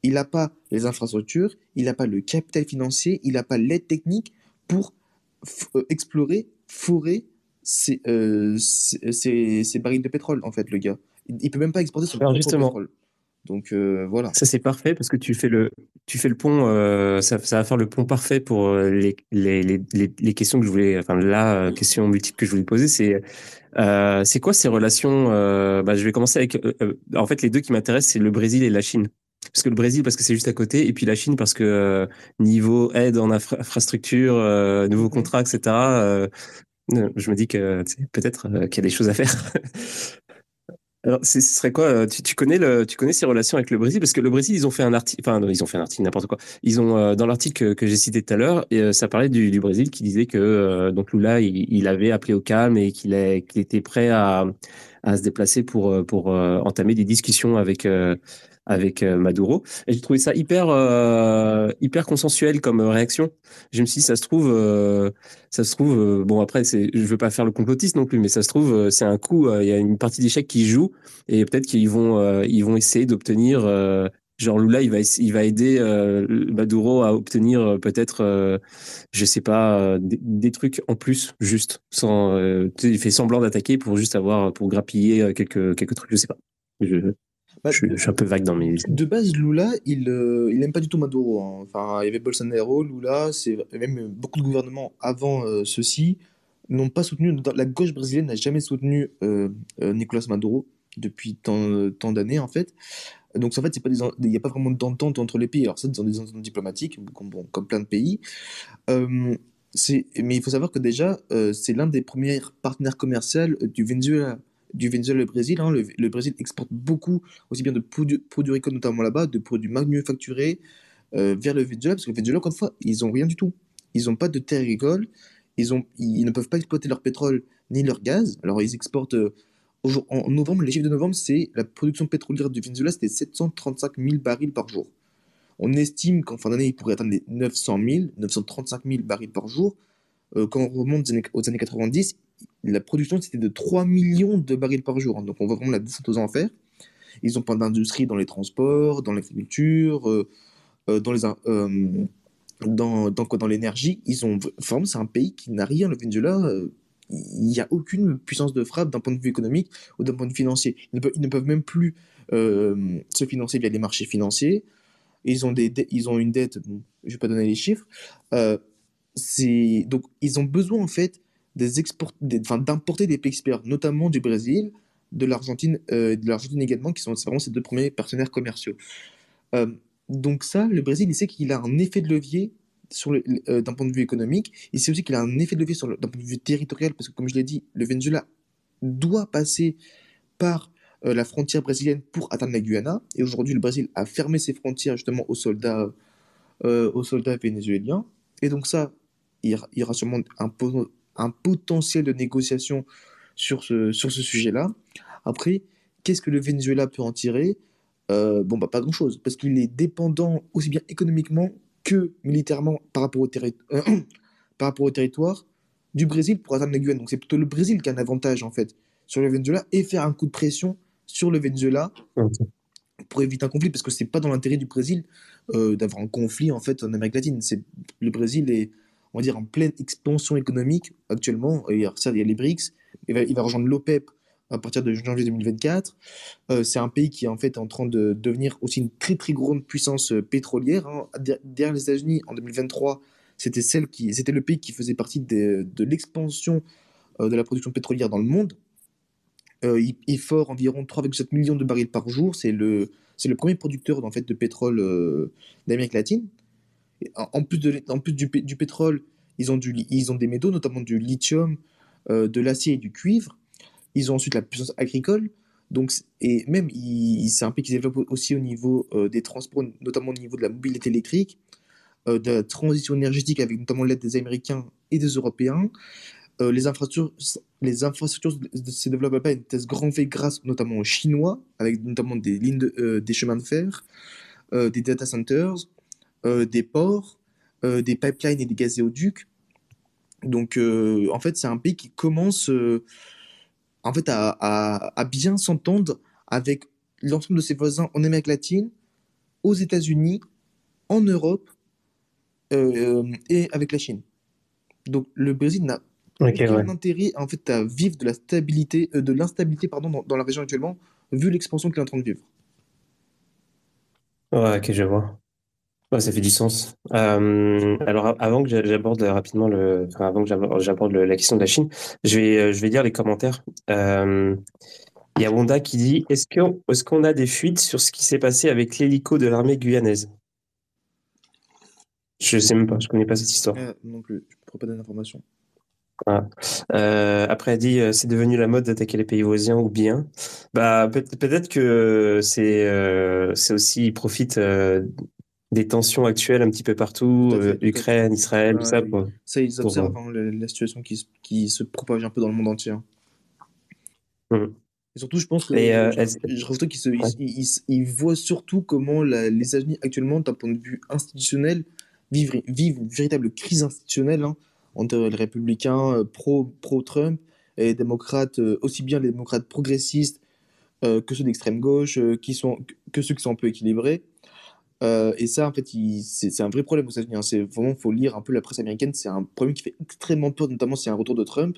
il n'a pas les infrastructures, il n'a pas le capital financier, il n'a pas l'aide technique pour euh, explorer, forer euh, ces, barils de pétrole, en fait, le gars. Il ne peut même pas exporter son propre pétrole. Donc euh, voilà. Ça c'est parfait parce que tu fais le, tu fais le pont, ça, va faire le pont parfait pour les, les, questions que je voulais, enfin la question multiple que je voulais poser, c'est c'est quoi ces relations bah, Je vais commencer avec, en fait les deux qui m'intéressent, c'est le Brésil et la Chine. Parce que le Brésil, parce que c'est juste à côté, et puis la Chine, parce que euh, niveau aide en infrastructure, euh, nouveaux contrats, etc., euh, je me dis que peut-être qu'il y a des choses à faire. Alors, ce serait quoi tu, connais le, tu connais ces relations avec le Brésil? Parce que le Brésil, ils ont fait un article, enfin, ils ont fait un article, n'importe quoi. Ils ont, dans l'article que, j'ai cité tout à l'heure, ça parlait du, Brésil qui disait que donc Lula, il, avait appelé au calme et qu'il était prêt à, à se déplacer pour, pour entamer des discussions avec avec euh, Maduro. Et j'ai trouvé ça hyper, euh, hyper consensuel comme euh, réaction. Je me suis dit, ça se trouve, ça se trouve, bon après, c'est, je veux pas faire le complotiste non plus, mais ça se trouve, c'est un coup, il y a une partie d'échecs qui joue et peut-être qu'ils vont, ils vont essayer d'obtenir, genre Lula, il va, il va aider Maduro à obtenir peut-être, je sais pas, des, trucs en plus, juste, sans, il fait semblant d'attaquer pour juste avoir, pour grappiller quelques, quelques trucs, je sais pas. Je, bah, je, suis un peu vague dans mes. De base, Lula, il, euh, il aime pas du tout Maduro. Hein. Enfin, il y avait Bolsonaro, Lula, c'est même beaucoup de gouvernements avant euh, ceux-ci n'ont pas soutenu. La gauche brésilienne n'a jamais soutenu euh, Nicolas Maduro depuis tant, tant d'années en fait. Donc en fait, il n'y a pas vraiment d'entente entre les pays. Alors ça, dans des ententes diplomatiques, comme, comme plein de pays. mais il faut savoir que déjà, c'est l'un des premiers partenaires commerciaux du Venezuela du Venezuela et Brésil. Hein. Le, Brésil exporte beaucoup, aussi bien de produits, produits notamment là-bas, de produits manufacturés euh, vers le Venezuela, parce que le Venezuela, encore une fois, ils n'ont rien du tout. Ils n'ont pas de terre agricole, ils, ne peuvent pas exploiter leur pétrole ni leur gaz. Alors ils exportent. Euh, en novembre, les chiffres de novembre, c'est la production pétrolière du Venezuela, c'était 735 000 barils par jour. On estime qu'en fin d'année, il pourrait atteindre les 900 000, 935 000 barils par jour. Euh, quand on remonte aux années 90, la production c'était de 3 millions de barils par jour. Donc on voit vraiment la descente aux enfers. Ils ont pas d'industrie dans les transports, dans l'agriculture, euh, euh, dans les dans, dans, dans l'énergie. Ils ont c'est un pays qui n'a rien. Le Venezuela, il n'y a aucune puissance de frappe d'un point de vue économique ou d'un point de vue financier. Ils ne peuvent, ils ne peuvent même plus se financer via les marchés financiers. Ils ont, des, ils ont une dette, je ne vais pas donner les chiffres. donc, ils ont besoin en fait d'importer des pays experts, notamment du Brésil, de l'Argentine, euh, de l'Argentine également, qui sont vraiment ces deux premiers partenaires commerciaux. Euh, donc ça, le Brésil, il sait qu'il a un effet de levier euh, d'un point de vue économique. Il sait aussi qu'il a un effet de levier d'un point de vue territorial, parce que comme je l'ai dit, le Venezuela doit passer par la frontière brésilienne pour atteindre la Guyana. Et aujourd'hui, le Brésil a fermé ses frontières justement aux soldats, aux soldats vénézuéliens. Et donc ça, il y aura sûrement un, un potentiel de négociation sur ce, sur ce sujet-là. Après, qu'est-ce que le Venezuela peut en tirer? Euh, Bon, bah, pas grand-chose, parce qu'il est dépendant aussi bien économiquement que militairement par rapport au, territoire du Brésil pour atteindre la Guyane. Donc c'est plutôt le Brésil qui a un avantage, en fait, sur le Venezuela et faire un coup de pression sur le Venezuela pour éviter un conflit, parce que c'est pas dans l'intérêt du Brésil euh, d'avoir un conflit, en fait, en Amérique latine. Le Brésil est on va dire, en pleine expansion économique actuellement. il y a les BRICS, il va, rejoindre l'OPEP à partir de janvier 2024. Euh, c'est un pays qui est en fait en train de devenir aussi une très très grande puissance euh, pétrolière. Hein. Derrière les États-Unis, en 2023, c'était celle qui, c'était le pays qui faisait partie de, l'expansion euh, de la production pétrolière dans le monde. il, il fort environ 3,7 millions de barils par jour. C'est le, c'est le premier producteur en fait de pétrole d'Amérique latine en plus, de, en plus du, pétrole, ils ont, du, ils ont des métaux, notamment du lithium, euh, de l'acier et du cuivre. Ils ont ensuite la puissance agricole. Donc, et même, c'est un pays qui se développe aussi au niveau euh, des transports, notamment au niveau de la mobilité électrique, euh, de la transition énergétique avec notamment l'aide des Américains et des Européens. les, infrastructures, les infrastructures se développent à une vitesse grand V grâce notamment aux Chinois, avec notamment des, lignes des chemins de fer, des data centers, des ports, euh, des pipelines et des gazéoducs. Donc, euh, en fait, c'est un pays qui commence en fait, à, bien s'entendre avec l'ensemble de ses voisins en Amérique latine, aux États-Unis, en Europe et avec la Chine. Donc, le Brésil n'a aucun intérêt en fait, à vivre de la stabilité, de l'instabilité pardon, dans, dans, la région actuellement, vu l'expansion qu'il est en train de vivre. Ouais, ok, je vois. Ouais, ça fait du sens. Euh, alors, avant que j'aborde rapidement le, avant que j'aborde la question de la Chine, je vais, euh, je vais lire les commentaires. Euh, il y a Wanda qui dit Est-ce qu'on est qu'on a des fuites sur ce qui s'est passé avec l'hélico de l'armée guyanaise? Je sais même pas, je connais pas cette histoire. non plus, je ne pourrais pas donner d'informations. après, elle dit c'est devenu la mode d'attaquer les pays voisins ou bien. Bah, peut-être que c'est c'est aussi, ils profitent des tensions actuelles un petit peu partout, euh, Ukraine, Israël, tout ça. ça, ils observent hein, la, situation qui, qui, se propage un peu dans le monde entier. Hein. Mmh. Et surtout, je pense que euh, je, qu'ils ils, voient surtout comment les États-Unis actuellement, d'un point de vue institutionnel, vivent, vivent une véritable crise institutionnelle hein, entre les républicains euh, pro-Trump et les démocrates, aussi bien les démocrates progressistes que ceux d'extrême gauche, qui sont, que ceux qui sont un peu équilibrés. Euh, et ça, en fait, c'est un vrai problème aux États-Unis. Hein. C'est vraiment, faut lire un peu la presse américaine. C'est un problème qui fait extrêmement peur, notamment s'il y a un retour de Trump.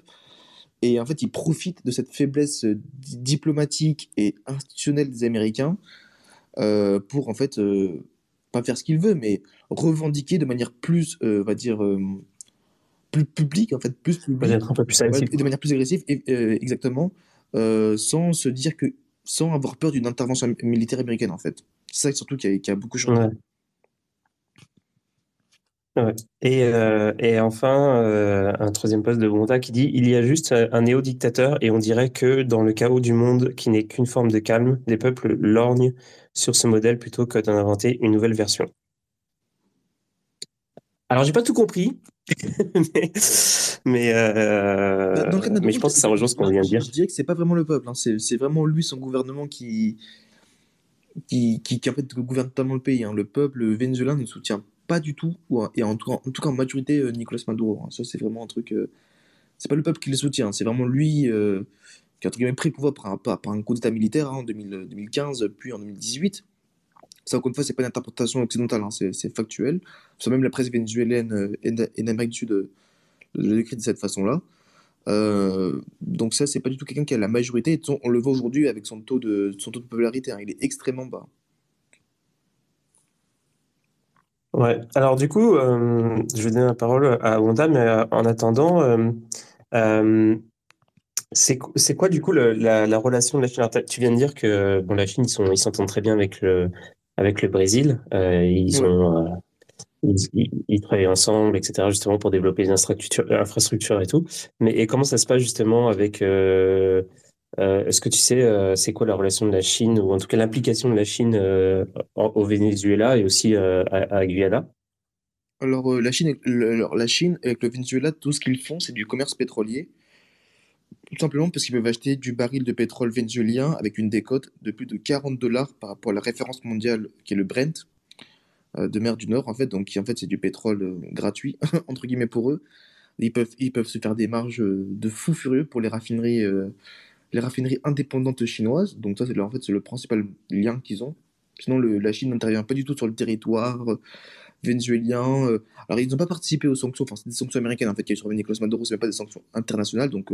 Et en fait, ils profitent de cette faiblesse euh, diplomatique et institutionnelle des Américains euh, pour, en fait, pas faire ce qu'ils veulent, mais revendiquer de manière plus, on va dire, plus publique, en fait, plus publique, un peu plus de manière plus agressive, et, exactement, sans se dire que, sans avoir peur d'une intervention militaire américaine, en fait. C'est ça surtout qui a, beaucoup changé. Et, euh, et, enfin, euh, un troisième poste de Bonta qui dit Il y a juste un néo-dictateur et on dirait que dans le chaos du monde qui n'est qu'une forme de calme, les peuples lorgnent sur ce modèle plutôt que d'en inventer une nouvelle version. Alors, j'ai pas tout compris, mais, euh, bah, mais je pense que ça rejoint ce qu'on vient de dire. Je dirais que c'est pas vraiment le peuple, hein. c'est vraiment lui, son gouvernement qui, qui, qui, en fait gouverne totalement le pays. Hein. Le peuple vénézuélien ne soutient pas du tout, ou, et en tout, cas, en tout majorité, Nicolas Maduro. Hein. Ça, c'est vraiment un truc. c'est pas le peuple qui le soutient, c'est vraiment lui qui a guillemets pris pouvoir par, un coup d'état militaire hein, en 2015, puis en 2018. Ça, encore une fois, c'est pas une interprétation occidentale, hein, c'est factuel. Même la presse vénézuélienne et, d'Amérique du Sud le décrit de cette façon-là. Euh, donc ça, c'est pas du tout quelqu'un qui a la majorité. on le voit aujourd'hui avec son taux de, son taux de popularité. Hein. il est extrêmement bas. Ouais. Alors du coup, euh, je vais donner la parole à Wanda, mais euh, en attendant, c'est quoi du coup la, relation de la Chine? Tu viens de dire que bon, la Chine, ils s'entendent très bien avec le, avec le Brésil. ils ont ils, travaillent ensemble, etc., justement pour développer les infrastructures, et tout. Mais comment ça se passe justement avec euh, euh, Est-ce que tu sais euh, c'est quoi la relation de la Chine ou en tout cas l'implication de la Chine au Venezuela et aussi à, Guyana? Alors la Chine, la Chine avec le Venezuela, tout ce qu'ils font, c'est du commerce pétrolier. Tout simplement parce qu'ils peuvent acheter du baril de pétrole vénézuélien avec une décote de plus de 40 dollars par rapport à la référence mondiale qui est le Brent, de mer du Nord, en fait, donc en fait c'est du pétrole euh, gratuit, entre guillemets pour eux. Ils peuvent, ils peuvent se faire des marges euh, de fou furieux pour les raffineries, les raffineries indépendantes chinoises. Donc ça, c'est en fait, c'est le principal lien qu'ils ont. Sinon, la Chine n'intervient pas du tout sur le territoire vénézuélien. alors, ils n'ont pas participé aux sanctions, enfin, c'est des sanctions américaines en fait qui sur Nicolas Maduro, c'est même pas des sanctions internationales, donc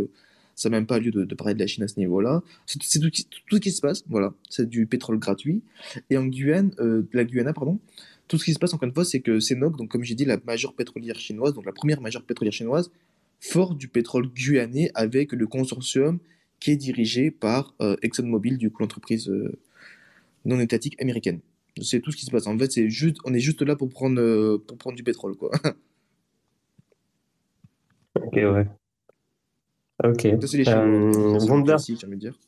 ça n'a même pas lieu de, parler de la Chine à ce niveau-là. C'est tout, tout, ce qui se passe, voilà. C'est du pétrole gratuit. Et en Guyane, la Guyana, pardon, tout ce qui se passe, encore une fois, c'est que CNOOC, donc comme j'ai dit, la majeure pétrolière chinoise, donc la première majeure pétrolière chinoise, fort du pétrole guyanais avec le consortium qui est dirigé par euh, ExxonMobil, du coup l'entreprise euh, non étatique américaine. C'est tout ce qui se passe. En fait, c'est juste, on est juste là pour prendre, euh, pour prendre du pétrole, quoi. ok, ouais. Ok. C'est les Wanda. dire.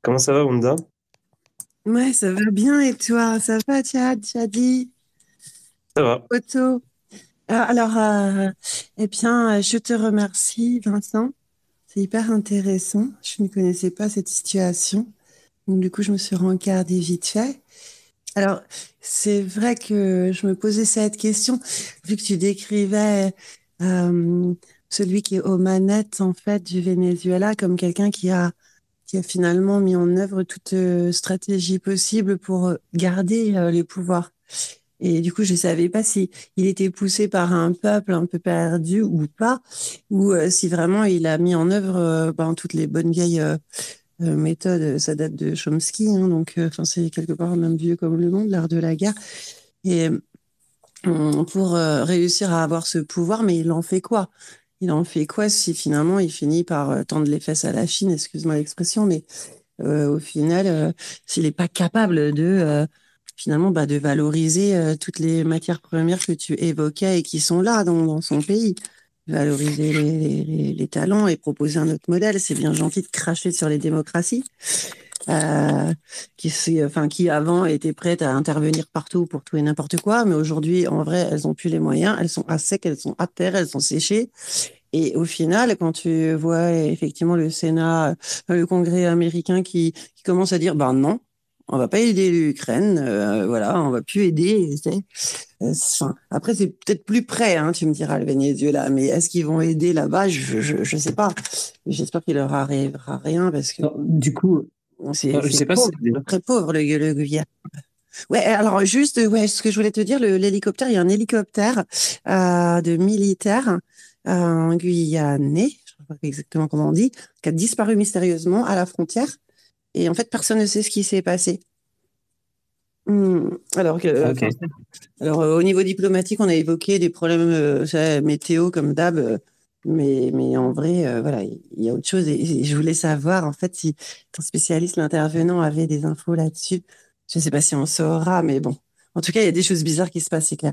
Comment ça va, Wanda? Ouais, ça va bien et toi? Ça va, Tchad, dit Ça va. Otto? Euh, alors, euh, eh bien, je te remercie, Vincent. C'est hyper intéressant. Je ne connaissais pas cette situation. Donc, du coup, je me suis rencardée vite fait. Alors, c'est vrai que je me posais cette question, vu que tu décrivais euh, celui qui est aux manettes, en fait, du Venezuela comme quelqu'un qui a qui a finalement mis en œuvre toute euh, stratégie possible pour euh, garder euh, les pouvoirs. Et du coup, je ne savais pas si il était poussé par un peuple un peu perdu ou pas, ou si vraiment il a mis en œuvre ben, toutes les bonnes vieilles méthodes. Ça date de Chomsky, hein, donc c'est quelque part même vieux comme le monde, l'art de la guerre. Et pour réussir à avoir ce pouvoir, mais il en fait quoi? Il en fait quoi si finalement il finit par euh, tendre les fesses à la Chine, excuse-moi l'expression, mais euh, au final, euh, s'il n'est pas capable de finalement bah, de valoriser toutes les matières premières que tu évoquais et qui sont là dans, son pays, valoriser les, talents et proposer un autre modèle, c'est bien gentil de cracher sur les démocraties. Qui, enfin, qui avant étaient prêtes à intervenir partout pour tout et n'importe quoi, mais aujourd'hui, en vrai, elles ont plus les moyens, elles sont à sec, elles sont à terre, elles sont séchées, et au final, quand tu vois effectivement le Sénat, euh, le Congrès américain qui, commence à dire, ben non, on va pas aider l'Ukraine, euh, voilà, on va plus aider. Euh, après, c'est peut-être plus près, hein, tu me diras, le Venezuela, mais est-ce qu'ils vont aider là-bas? Je, je, je sais pas. J'espère qu'il leur arrivera rien parce que. du coup, c'est très pauvre le, le Guyane. Ouais, alors juste, ouais, ce que je voulais te dire, l'hélicoptère, il y a un hélicoptère euh, de militaires un Guyanais, je ne sais pas exactement comment on dit, qui a disparu mystérieusement à la frontière. Et en fait, personne ne sait ce qui s'est passé. Hmm, alors, que, alors euh, au niveau diplomatique, on a évoqué des problèmes euh, météo comme d'hab, euh, mais, mais en vrai, voilà, il y a autre chose. Et, je voulais savoir, en fait, si ton spécialiste, l'intervenant, avait des infos là-dessus. Je ne sais pas si on saura, mais bon. En tout cas, il y a des choses bizarres qui se passent, c'est clair.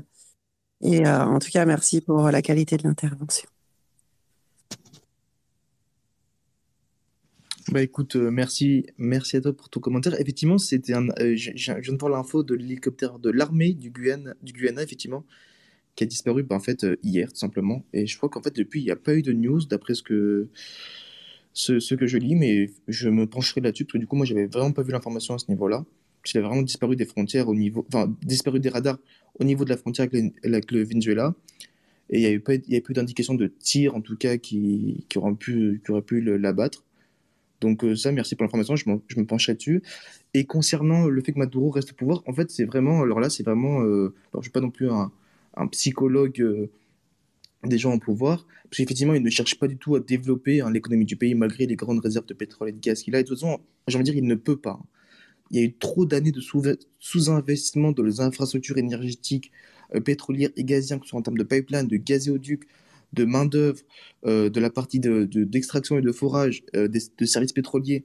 Et euh, en tout cas, merci pour la qualité de l'intervention. Bah écoute, euh, merci, merci à toi pour ton commentaire. Effectivement, c'était euh, je, viens de voir l'info de l'hélicoptère de l'armée du Guyana, du Guyana, effectivement, qui a disparu bah, en fait hier, tout simplement. Et je crois qu'en fait depuis, il n'y a pas eu de news, d'après ce que, ce, que je lis, mais je me pencherai là-dessus parce que du coup, moi, j'avais vraiment pas vu l'information à ce niveau-là. Il a vraiment disparu des frontières au niveau, enfin, disparu des radars au niveau de la frontière avec, le Venezuela. Et il n'y a, eu pas, il y a plus d'indication de tir, en tout cas, qui, qui aurait pu, qui aurait pu l'abattre. Donc euh, ça, merci pour l'information, je, je, me pencherai dessus. Et concernant le fait que Maduro reste au pouvoir, en fait, c'est vraiment, alors là, c'est vraiment, euh, alors, je ne suis pas non plus un, un psychologue euh, des gens en pouvoir, parce qu'effectivement, il ne cherche pas du tout à développer hein, l'économie du pays malgré les grandes réserves de pétrole et de gaz qu'il a. Et de toute façon, j'ai envie de dire, il ne peut pas. Il y a eu trop d'années de sous-investissement dans les infrastructures énergétiques, euh, pétrolières et gazières, que ce soit en termes de pipeline, de gazéoducs, de main-d'œuvre, euh, de la partie d'extraction de, et de forage, de services pétroliers.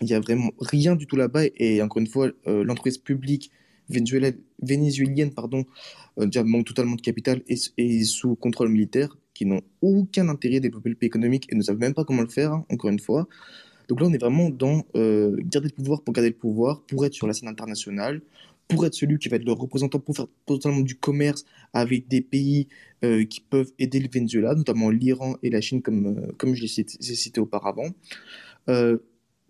Il n'y a vraiment rien du tout là-bas. Et encore une fois, l'entreprise publique vénézuélienne pardon, déjà manque totalement de capital et, sous contrôle militaire, qui n'ont aucun intérêt à développer le pays économique et ne savent même pas comment le faire, hein, encore une fois. Donc là, on est vraiment dans euh, garder le pouvoir pour garder le pouvoir, pour être sur la scène internationale, pour être celui qui va être le représentant pour faire totalement du commerce avec des pays euh, qui peuvent aider le Venezuela, notamment l'Iran et la Chine, comme, euh, comme je l'ai cité, auparavant.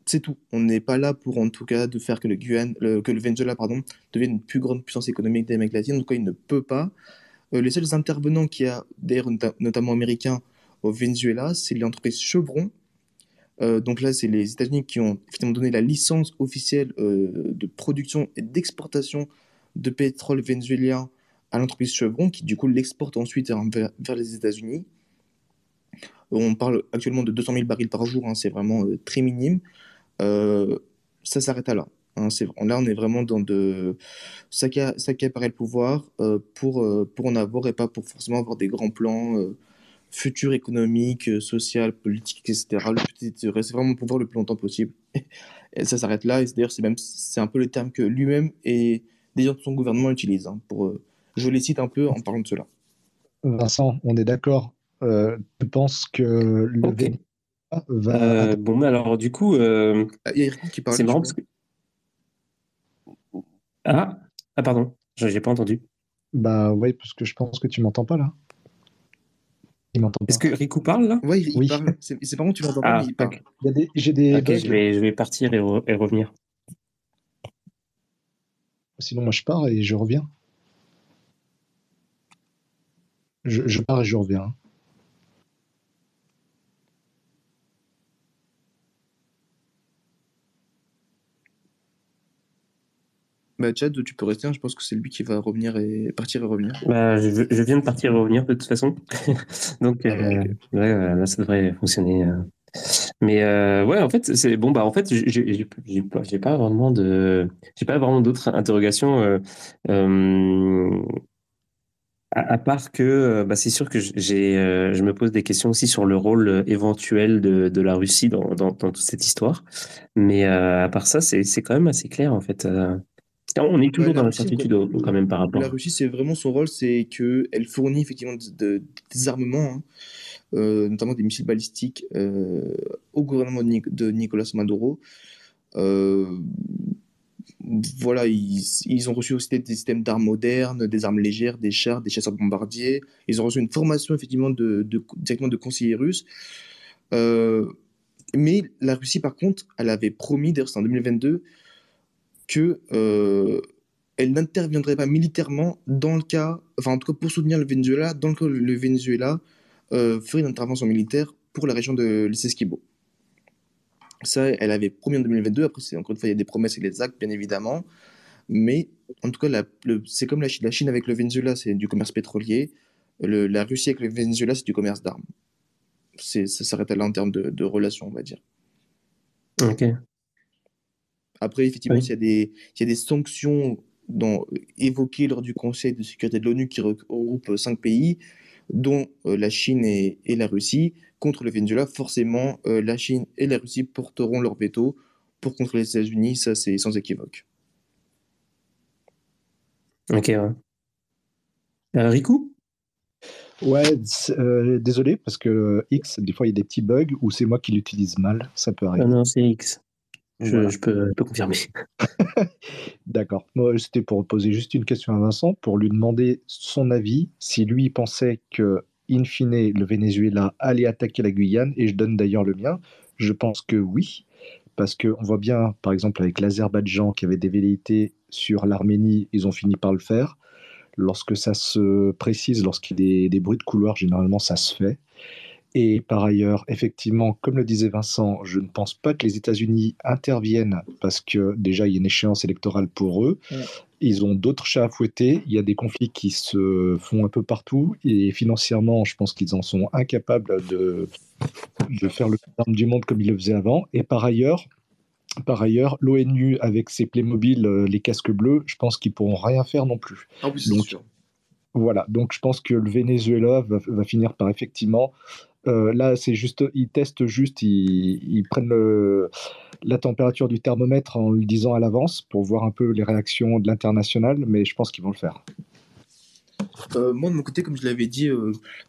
C'est tout. On n'est pas là pour, en tout cas, de faire que le, que le Venezuela pardon, devienne une plus grande puissance économique d'Amérique latine. En tout cas, il ne peut pas. les seuls intervenants qu'il y a, d'ailleurs, notamment américains, au Venezuela, c'est l'entreprise Chevron, euh, donc là, c'est les États-Unis qui ont finalement donné la licence officielle euh, de production et d'exportation de pétrole vénézuélien à l'entreprise Chevron, qui du coup l'exporte ensuite vers, les États-Unis. On parle actuellement de 200 000 barils par jour, hein, c'est vraiment euh, très minime. Ça s'arrête à là. Hein, là, on est vraiment dans de ça qui, a, ça qui apparaît le pouvoir pour, pour en avoir et pas pour forcément avoir des grands plans futur économique, euh, social, politique, etc. Le reste vraiment au pouvoir le plus longtemps possible. Et ça s'arrête là. Et d'ailleurs, c'est même c'est un peu le terme que lui-même et des gens de son gouvernement utilisent. Hein, pour, euh, je les cite un peu en parlant de cela. Vincent, on est d'accord. Euh, tu penses que le okay. Va. bon, mais alors, du coup. Ah, il y a qui parle. C'est marrant parce que. Ah, ah pardon, j'ai pas entendu. Bah oui, parce que je pense que tu m'entends pas là. Est-ce que Riku parle là? Oui, il parle. C'est pas bon, tu l'entends pas, ah, il parle. J'ai des. Ok, je vais, je vais partir et, et, revenir. Sinon, moi, je pars et je reviens. Je, je pars et je reviens. Bah, Chad, tu peux rester, hein, je pense que c'est lui qui va revenir et partir et revenir. Bah, je, viens de partir et revenir de toute façon. Donc, ah, euh, ouais, là, ça devrait fonctionner. Euh. Mais euh, ouais, en fait, c'est bon. Bah, en fait, j'ai pas vraiment de, j'ai pas vraiment d'autres interrogations. À, part que bah, c'est sûr que j'ai, je me pose des questions aussi sur le rôle éventuel de, de la Russie dans, dans, dans, toute cette histoire. Mais à part ça, c'est quand même assez clair en fait. On est toujours dans l'incertitude quand même par rapport. La Russie, c'est vraiment son rôle, c'est qu'elle fournit effectivement des armements, hein, euh, notamment des missiles balistiques, euh, au gouvernement de, Nicolas Maduro. Euh, voilà, ils, ont reçu aussi des, systèmes d'armes modernes, des armes légères, des chars, des chasseurs bombardiers. Ils ont reçu une formation effectivement de, directement de conseillers russes. mais la Russie, par contre, elle avait promis, d'ailleurs c'est en 2022, que euh, elle n'interviendrait pas militairement dans le cas, enfin en tout cas pour soutenir le Venezuela, dans le cas où le Venezuela euh, ferait une intervention militaire pour la région de l'Essequibo. Ça, elle avait promis en 2022. Après, encore une fois, il y a des promesses et des actes, bien évidemment. Mais en tout cas, c'est comme la Chine. la Chine avec le Venezuela, c'est du commerce pétrolier. la Russie avec le Venezuela, c'est du commerce d'armes. Ça s'arrête là en termes de, de relations, on va dire. Ok. Après, effectivement, il, y a des, il y a des sanctions dans, évoquées lors du Conseil de sécurité de l'ONU qui regroupe cinq pays, dont euh, la Chine et, la Russie. Contre le Venezuela, forcément, euh, la Chine et la Russie porteront leur veto pour contre les États-Unis, ça c'est sans équivoque. Ok, ouais. Euh, Riku? Ouais, désolé, parce que X, des fois il y a des petits bugs ou c'est moi qui l'utilise mal, ça peut arriver. non, c'est X. Je, peux, confirmer. D'accord. Moi, c'était pour poser juste une question à Vincent, pour lui demander son avis, si lui pensait que in fine, le Venezuela allait attaquer la Guyane, et je donne d'ailleurs le mien, je pense que oui, parce qu'on voit bien, par exemple, avec l'Azerbaïdjan qui avait des velléités sur l'Arménie, ils ont fini par le faire. Lorsque ça se précise, lorsqu'il y a des, bruits de couloir, généralement ça se fait. Et par ailleurs, effectivement, comme le disait Vincent, je ne pense pas que les États-Unis interviennent parce que déjà il y a une échéance électorale pour eux. Ils ont d'autres chats à fouetter. Il y a des conflits qui se font un peu partout. Et financièrement, je pense qu'ils en sont incapables de, de faire le plus du monde comme ils le faisaient avant. Et par ailleurs, par ailleurs, l'ONU avec ses Playmobil, euh, les casques bleus, je pense qu'ils pourront rien faire non plus. Ah donc, voilà, donc je pense que le Venezuela va, finir par effectivement. Euh, là, c'est juste, ils testent juste, ils, prennent la température du thermomètre en le disant à l'avance pour voir un peu les réactions de l'international, mais je pense qu'ils vont le faire. Euh, moi, de mon côté, comme je l'avais dit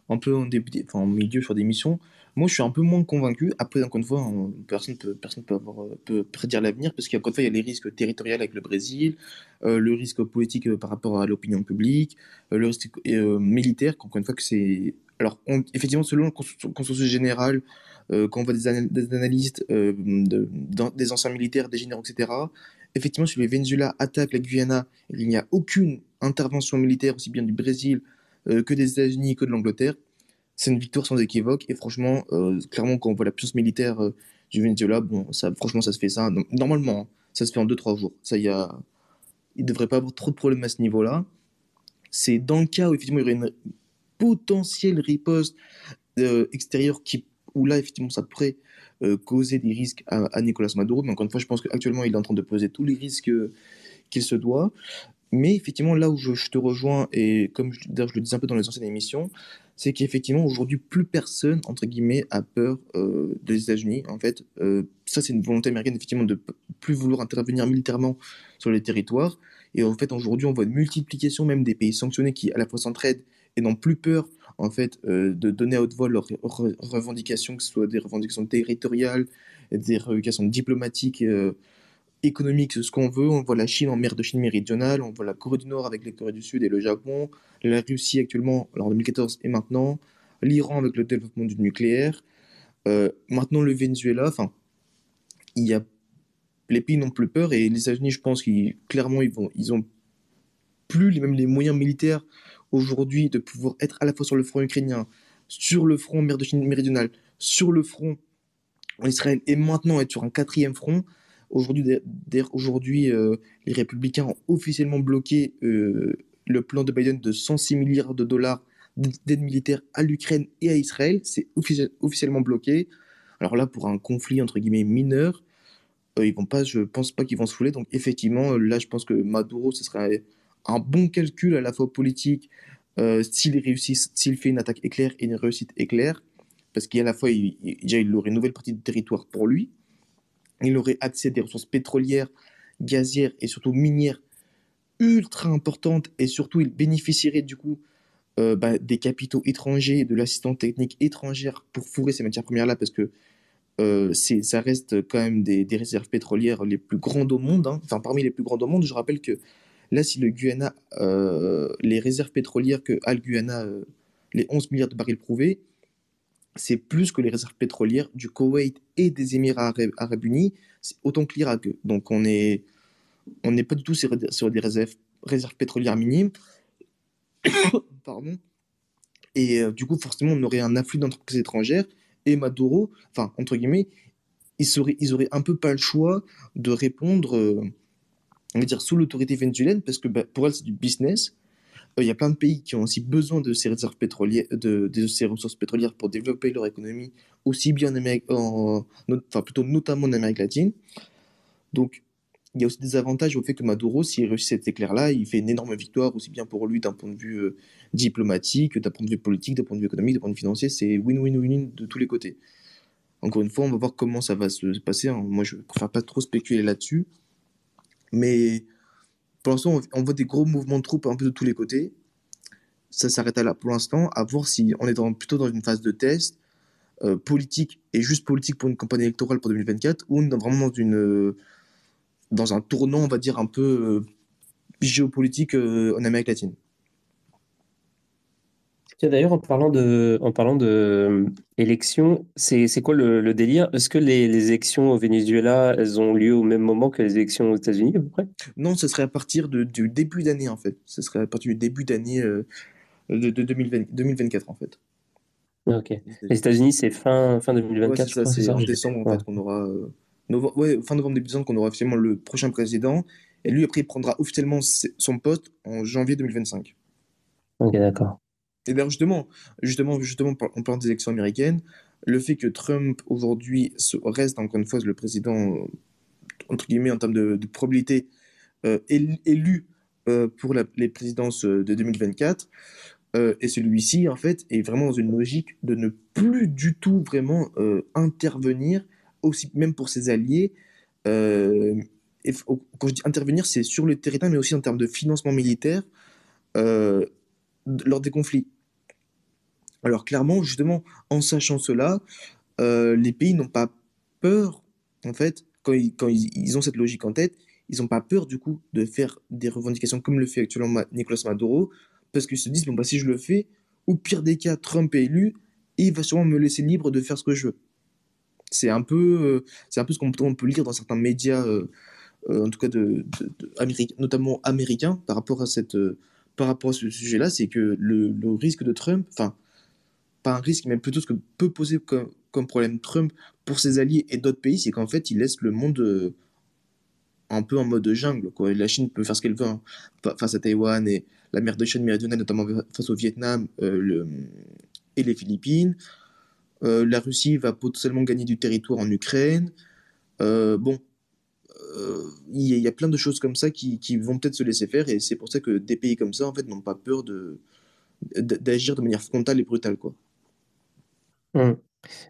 un peu en, début, milieu sur des missions, moi, je suis un peu moins convaincu. Après, encore une fois, personne peut, personne peut, prédire l'avenir parce qu'encore une fois, il y a les risques territoriaux avec le Brésil, euh, le risque politique euh, par rapport à l'opinion publique, euh, le risque militaire, encore une fois, que c'est. Alors, effectivement, selon le consensus général, quand on voit des, analystes, de, des anciens militaires, des généraux, etc., effectivement, si le Venezuela attaque la Guyana, il n'y a aucune intervention militaire, aussi bien du Brésil que des États-Unis que de l'Angleterre c'est une victoire sans équivoque. Et franchement, euh, clairement, quand on voit la puissance militaire euh, du Venezuela, bon, ça, franchement, ça se fait ça. Normalement, hein, ça se fait en 2-3 jours. Ça, y a... Il ne devrait pas avoir trop de problèmes à ce niveau-là. C'est dans le cas où, effectivement, il y aurait une potentielle riposte euh, extérieure qui, où là, effectivement, ça pourrait causer des risques à, Nicolas Maduro. Mais encore une fois, je pense qu'actuellement, il est en train de peser tous les risques qu'il se doit. Mais effectivement, là où je, te rejoins, et comme je, je le disais un peu dans les anciennes émissions, c'est qu'effectivement, aujourd'hui, plus personne, entre guillemets, a peur euh, des États-Unis. En fait, euh, ça, c'est une volonté américaine, effectivement, de plus vouloir intervenir militairement sur les territoires. Et en fait, aujourd'hui, on voit une multiplication même des pays sanctionnés qui, à la fois, s'entraident et n'ont plus peur, en fait, euh, de donner à haute voix leurs revendications, que ce soit des revendications territoriales, des revendications diplomatiques économique, ce qu'on veut. On voit la Chine en mer de Chine méridionale, on voit la Corée du Nord avec les Corées du Sud et le Japon, la Russie actuellement, en 2014 et maintenant, l'Iran avec le développement du nucléaire, euh, maintenant le Venezuela. Enfin, il y a les pays n'ont plus peur et les États-Unis, je pense qu'ils clairement ils vont, ils plus les, même les moyens militaires aujourd'hui de pouvoir être à la fois sur le front ukrainien, sur le front mer de Chine méridionale, sur le front en Israël et maintenant être sur un quatrième front. Aujourd'hui, euh, les républicains ont officiellement bloqué euh, le plan de Biden de 106 milliards de dollars d'aide militaire à l'Ukraine et à Israël. C'est officiellement bloqué. Alors là, pour un conflit entre guillemets mineur, euh, ils vont pas, je pense pas qu'ils vont se fouler. Donc effectivement, là, je pense que Maduro, ce serait un bon calcul à la fois politique s'il fait une attaque éclair et une réussite éclair, parce qu'à la fois, il, il aurait une nouvelle partie de territoire pour lui, il aurait accès à des ressources pétrolières, gazières et surtout minières ultra importantes et surtout il bénéficierait du coup euh, bah, des capitaux étrangers, de l'assistance technique étrangère pour fourrer ces matières premières-là parce que euh, ça reste quand même des, réserves pétrolières les plus grandes au monde, hein. enfin parmi les plus grandes au monde. Je rappelle que là, si le Guyana, euh, les réserves pétrolières que a le Guyana, les 11 milliards de barils prouvés, c'est plus que les réserves pétrolières du Koweït et des Émirats arabes, unis, c'est autant que l'Irak. Donc on n'est on pas du tout sur, des réserves, pétrolières minimes. Pardon. Et euh, du coup, forcément, on aurait un afflux d'entreprises étrangères. Et Maduro, enfin, entre guillemets, ils, seraient, ils auraient un peu pas le choix de répondre, euh, on va dire, sous l'autorité vénézuélienne, parce que bah, pour elle, c'est du business. Euh, il y a plein de pays qui ont aussi besoin de ces réserves pétrolières, de, ces ressources pétrolières pour développer leur économie, aussi bien en Amérique, enfin plutôt notamment en Amérique latine. Donc, il y a aussi des avantages au fait que Maduro, s'il réussit cet éclair-là, il fait une énorme victoire, aussi bien pour lui d'un point de vue euh, diplomatique, d'un point de vue politique, d'un point de vue économique, d'un point de vue financier. C'est win-win-win de tous les côtés. Encore une fois, on va voir comment ça va se passer. Hein. Moi, je préfère pas trop spéculer là-dessus. Mais pour l'instant, on voit des gros mouvements de troupes un peu de tous les côtés. Ça s'arrête là pour l'instant, à voir si on est plutôt dans une phase de test euh, politique et juste politique pour une campagne électorale pour 2024 ou on est vraiment dans, une, dans un tournant, on va dire, un peu euh, géopolitique euh, en Amérique latine. D'ailleurs, en parlant de, en parlant de élections, c'est quoi le, délire? Est-ce que les, élections au Venezuela, elles ont lieu au même moment que les élections aux États-Unis à peu près? Non, ce serait à partir de, du début d'année en fait. Ce serait à partir du début d'année euh, de, 2024 en fait. Ok. Les États-Unis, c'est fin, fin 2024. c'est en décembre en fait qu'on aura. Euh, ouais, fin novembre, début décembre, qu'on aura officiellement le prochain président. Et lui, après, il prendra officiellement son poste en janvier 2025. Ok, d'accord. Et d'ailleurs, justement, justement, justement, en parlant des élections américaines, le fait que Trump, aujourd'hui, reste, encore une fois, le président, entre guillemets, en termes de, probabilité, euh, élu euh, pour les présidences de 2024, euh, et celui-ci, en fait, est vraiment dans une logique de ne plus du tout vraiment intervenir, aussi même pour ses alliés. Quand je dis intervenir, c'est sur le territoire, mais aussi en termes de financement militaire lors des conflits. Alors clairement, justement, en sachant cela, euh, les pays n'ont pas peur, en fait, quand, ils, ont cette logique en tête, ils n'ont pas peur du coup de faire des revendications comme le fait actuellement Nicolas Maduro, parce qu'ils se disent, bon, bah, si je le fais, au pire des cas, Trump est élu, et il va sûrement me laisser libre de faire ce que je veux. C'est un peu, euh, c'est un peu ce qu'on peut lire dans certains médias, euh, en tout cas de, notamment américains, par rapport à cette, par rapport à ce sujet-là, c'est que le, le, risque de Trump, enfin, pas un risque, mais plutôt ce que peut poser comme, problème Trump pour ses alliés et d'autres pays, c'est qu'en fait, il laisse le monde euh, un peu en mode jungle. La Chine peut faire ce qu'elle veut hein, face à Taïwan et la mer de Chine méridionale, notamment face au Vietnam euh, et les Philippines. Euh, la Russie va potentiellement gagner du territoire en Ukraine. bon, il y, a plein de choses comme ça qui, vont peut-être se laisser faire et c'est pour ça que des pays comme ça en fait n'ont pas peur d'agir de manière frontale et brutale quoi. Mmh.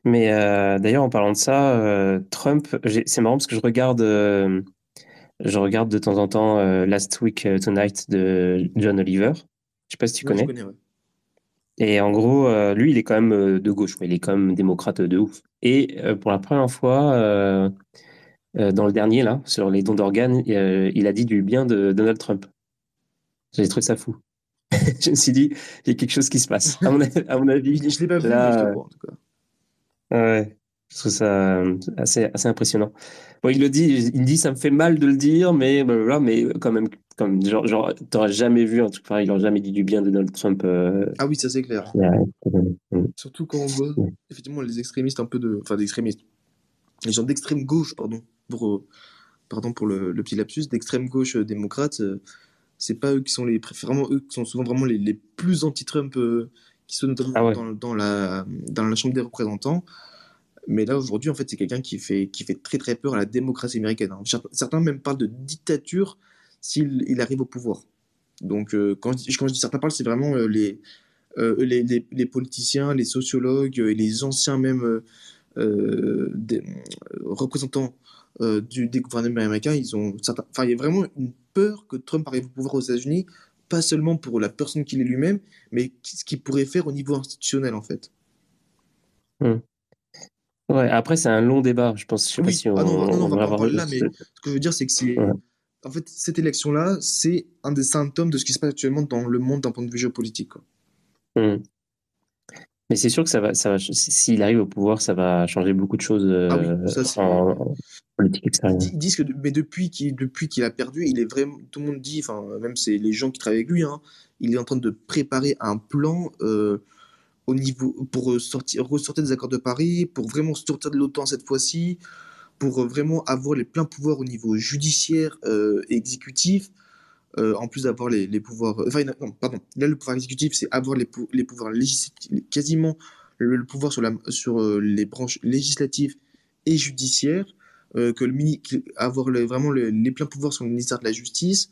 Mais euh, d'ailleurs, en parlant de ça, euh, Trump, c'est marrant parce que je regarde, euh, je regarde de temps en temps Last Week Tonight de John Oliver. Je sais pas si tu connais. Et en gros, lui, il est quand même de gauche, mais il est quand même démocrate de ouf. Et pour la première fois, dans le dernier, là, sur les dons d'organes, il a dit du bien de Donald Trump. J'ai trouvé ça fou. je me suis dit, il y a quelque chose qui se passe. À mon, avis, je l'ai pas vu, là, en tout cas. Ouais, je trouve ça euh, assez, assez impressionnant. Bon, il le dit, il dit, ça me fait mal de le dire, mais mais quand même, comme genre, genre t'aurais jamais vu un truc pareil, il n'aurait jamais dit du bien de Donald Trump. Euh, ah oui, ça c'est clair. Surtout quand on voit effectivement les extrémistes un peu de, enfin des extrémistes, les gens d'extrême gauche, pardon, pour, euh, pardon pour le, le petit lapsus, d'extrême gauche démocrate c'est pas eux qui sont les vraiment eux qui sont souvent vraiment les, les plus anti-Trump euh, qui sont notamment ah dans, dans, la dans la Chambre des représentants. Mais là aujourd'hui en fait c'est quelqu'un qui fait qui fait très très peur à la démocratie américaine. Hein. Certains même parlent de dictature s'il il arrive au pouvoir. Donc euh, quand, je dis, quand je dis certains parlent c'est vraiment euh, les, les, les, les, politiciens, les sociologues et les anciens même des, représentants du, des gouvernements américains, ils ont certains, enfin il y a vraiment une peur que Trump arrive au pouvoir aux États-Unis, pas seulement pour la personne qu'il est lui-même, mais ce qu'il pourrait faire au niveau institutionnel, en fait. Hmm. Ouais, après, c'est un long débat. Je pense. Je sais pas si on, ah non, non, on, va pas là, mais ce que je veux dire, c'est que c'est. En fait, cette élection-là, c'est un des symptômes de ce qui se passe actuellement dans le monde d'un point de vue géopolitique. Hmm. Mais c'est sûr que ça va, ça va, s'il arrive au pouvoir, ça va changer beaucoup de choses ah euh, en, politique extérieure. Ils disent que, mais depuis qu'il, depuis qu'il a perdu, il est vraiment, tout le monde dit, enfin, même c'est les gens qui travaillent avec lui, hein, il est en train de préparer un plan euh, au niveau pour sortir, ressortir des accords de Paris, pour vraiment sortir de l'OTAN cette fois-ci, pour vraiment avoir les pleins pouvoirs au niveau judiciaire et exécutif. Euh, en plus d'avoir les, pouvoirs. Enfin, non, pardon. Là, le pouvoir exécutif, c'est avoir les, pouvoirs législatifs, quasiment le, pouvoir sur, euh, les branches législatives et judiciaires, euh, que le mini, avoir vraiment les pleins pouvoirs sur le ministère de la Justice.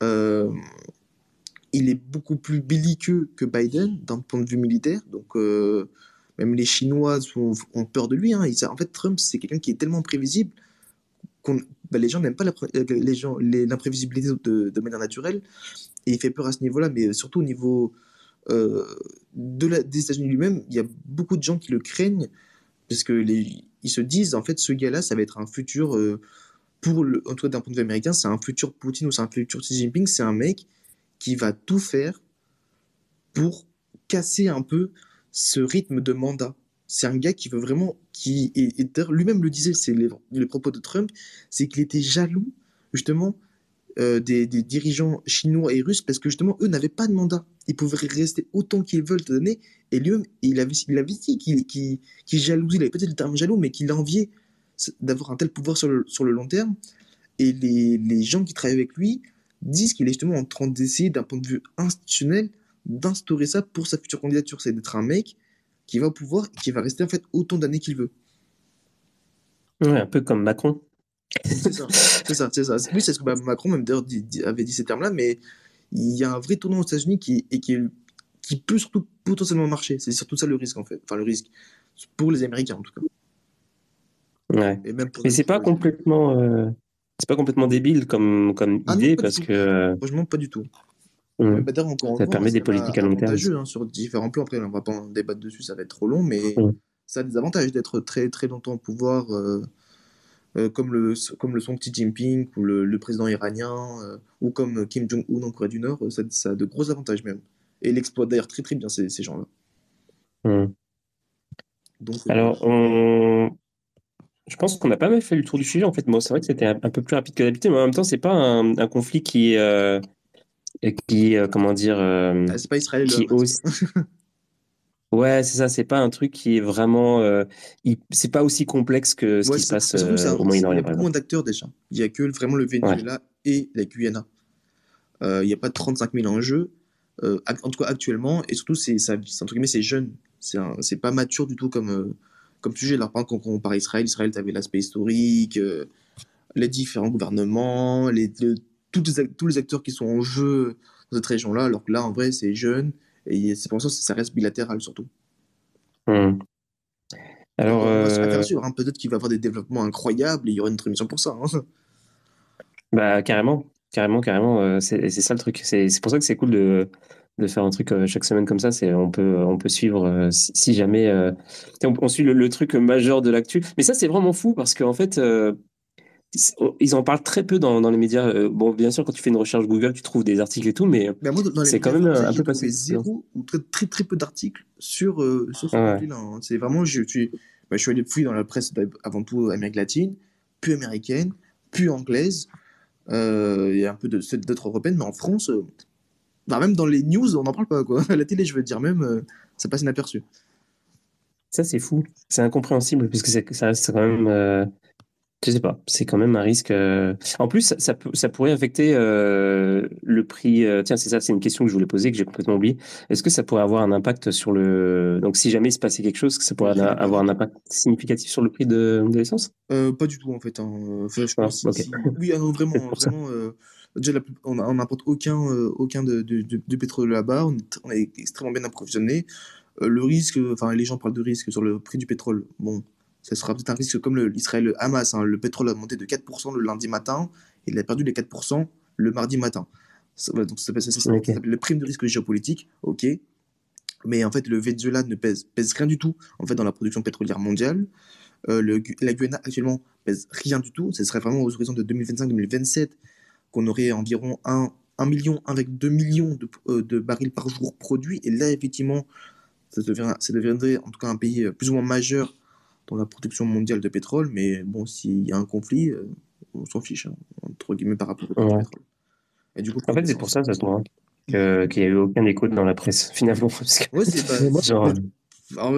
il est beaucoup plus belliqueux que Biden d'un point de vue militaire. Donc, même les Chinois ont, peur de lui. Hein. en fait, Trump, c'est quelqu'un qui est tellement prévisible bah, les gens n'aiment pas euh, l'imprévisibilité de, de, manière naturelle et il fait peur à ce niveau-là mais surtout au niveau euh, des États-Unis lui-même il y a beaucoup de gens qui le craignent parce que les, ils se disent en fait ce gars-là ça va être un futur euh, pour en tout cas d'un point de vue américain c'est un futur Poutine ou c'est un futur Xi Jinping c'est un mec qui va tout faire pour casser un peu ce rythme de mandat. C'est un gars qui veut vraiment, qui et, lui-même le disait, c'est les, propos de Trump, c'est qu'il était jaloux justement euh, des, dirigeants chinois et russes parce que justement eux n'avaient pas de mandat. Ils pouvaient rester autant qu'ils veulent donner. Et lui-même, il avait, il avait dit qu'il qu jalousie, il avait peut-être le terme jaloux, mais qu'il enviait d'avoir un tel pouvoir sur le, sur le long terme. Et les, les gens qui travaillent avec lui disent qu'il est justement en train d'essayer, d'un point de vue institutionnel, d'instaurer ça pour sa future candidature. C'est d'être un mec qui va au pouvoir et qui va rester en fait autant d'années qu'il veut. Ouais, un peu comme Macron. C'est ça, c'est ça, c'est ça. Oui, c'est ce que bah, Macron même d'ailleurs avait dit ces termes-là, mais il y a un vrai tournant aux États-Unis qui, et qui, qui peut surtout potentiellement marcher. C'est surtout ça le risque en fait. Enfin, le risque pour les Américains en tout cas. Ouais. Mais c'est pas complètement, euh, c'est pas complètement débile comme comme ah idée parce que. Franchement, pas du tout. Mmh. ça permet des politiques à long terme. Hein, sur différents plans. Après, on va pas en débattre dessus, ça va être trop long, mais mmh. ça a des avantages d'être très très longtemps au pouvoir, euh, euh, comme, le, comme le sont Xi Jinping ou le, président iranien, ou comme Kim Jong-un en Corée du Nord. Ça, ça, a de gros avantages même. Et il exploite d'ailleurs très très bien ces, ces gens-là. Mmh. Donc, Alors, on, je pense qu'on a pas mal fait le tour du sujet. En fait, moi, c'est vrai que c'était un, peu plus rapide que d'habitude, mais en même temps, c'est pas un, conflit qui, euh, qui, euh, comment dire, euh, ah, c'est pas Israël. Qui aussi... ouais, c'est ça. C'est pas un truc qui est vraiment, c'est pas aussi complexe que ce qui se passe au Moyen-Orient. Il y a beaucoup moins d'acteurs déjà. Il y a que vraiment le Venezuela et la Guyana. il n'y a pas de 35 000 enjeux, en tout cas actuellement, et surtout c'est, c'est jeune. C'est, pas mature du tout comme comme sujet. Là, par quand on compare Israël, Israël, tu avais l'aspect historique, euh, les différents gouvernements, les, tous, les, tous les acteurs qui sont en jeu dans cette région-là, alors que là, en vrai, c'est jeune, et c'est pour ça que ça reste bilatéral surtout. Hmm. Alors, euh... sûr, hein, peut-être qu'il va y avoir des développements incroyables et il y aura une transmission pour ça. Hein. Bah, carrément, carrément, carrément. Euh, c'est ça le truc. C'est pour ça que c'est cool de, de faire un truc euh, chaque semaine comme ça. On peut on peut suivre euh, si, jamais on, suit le, truc majeur de l'actu. Mais ça c'est vraiment fou parce qu'en fait ils en parlent très peu dans, dans les médias. bon, bien sûr, quand tu fais une recherche Google, tu trouves des articles et tout, mais, c'est quand même un peu passé. zéro ou très très, très peu d'articles sur, sur ce ah là hein. C'est vraiment, je, suis, bah, je suis allé fouiller dans la presse avant tout Amérique latine, puis américaine, puis anglaise. Il y a un peu d'autres européennes, mais en France, bah, même dans les news, on n'en parle pas. Quoi. À la télé, je veux dire, même, euh, ça passe inaperçu. Ça, c'est fou. C'est incompréhensible, puisque ça reste quand même. Euh, je sais pas, c'est quand même un risque. Euh. En plus, ça, ça, pourrait affecter le prix. Tiens, c'est ça, c'est une question que je voulais poser, que j'ai complètement oublié. Est-ce que ça pourrait avoir un impact sur le. Donc, si jamais il se passait quelque chose, que ça pourrait avoir un impact significatif sur le prix de, de l'essence? Pas du tout, en fait. Hein. je pense Oui, vraiment, vraiment Déjà, on n'importe aucun, euh, aucun de, de, pétrole là-bas. On, est extrêmement bien approvisionné. Euh, le risque, enfin, les gens parlent de risque sur le prix du pétrole. Bon, ça sera peut-être un risque comme l'Israël Hamas. Hein. Le pétrole a monté de 4% le lundi matin et il a perdu les 4% le mardi matin. Ça, donc ça s'appelle le prime de risque géopolitique, ok. Mais en fait, le Venezuela ne pèse, pèse rien du tout en fait dans la production pétrolière mondiale. Euh, le, la Guyana actuellement pèse rien du tout. Ce serait vraiment aux horizons de 2025-2027 qu'on aurait environ 1, 1 million, avec 2 millions euh, de, barils par jour produits. Et là, effectivement, ça, devient, ça deviendrait en tout cas un pays euh, plus ou moins majeur dans la production mondiale de pétrole. Mais bon, s'il y a un conflit, euh, on s'en fiche, hein, entre guillemets, par rapport au pétrole. Et du coup, en fait, c'est pour ça, ça se voit, hein, qu'il n'y a eu aucun écho dans la presse, finalement. Parce Ouais, c'est pas. Genre,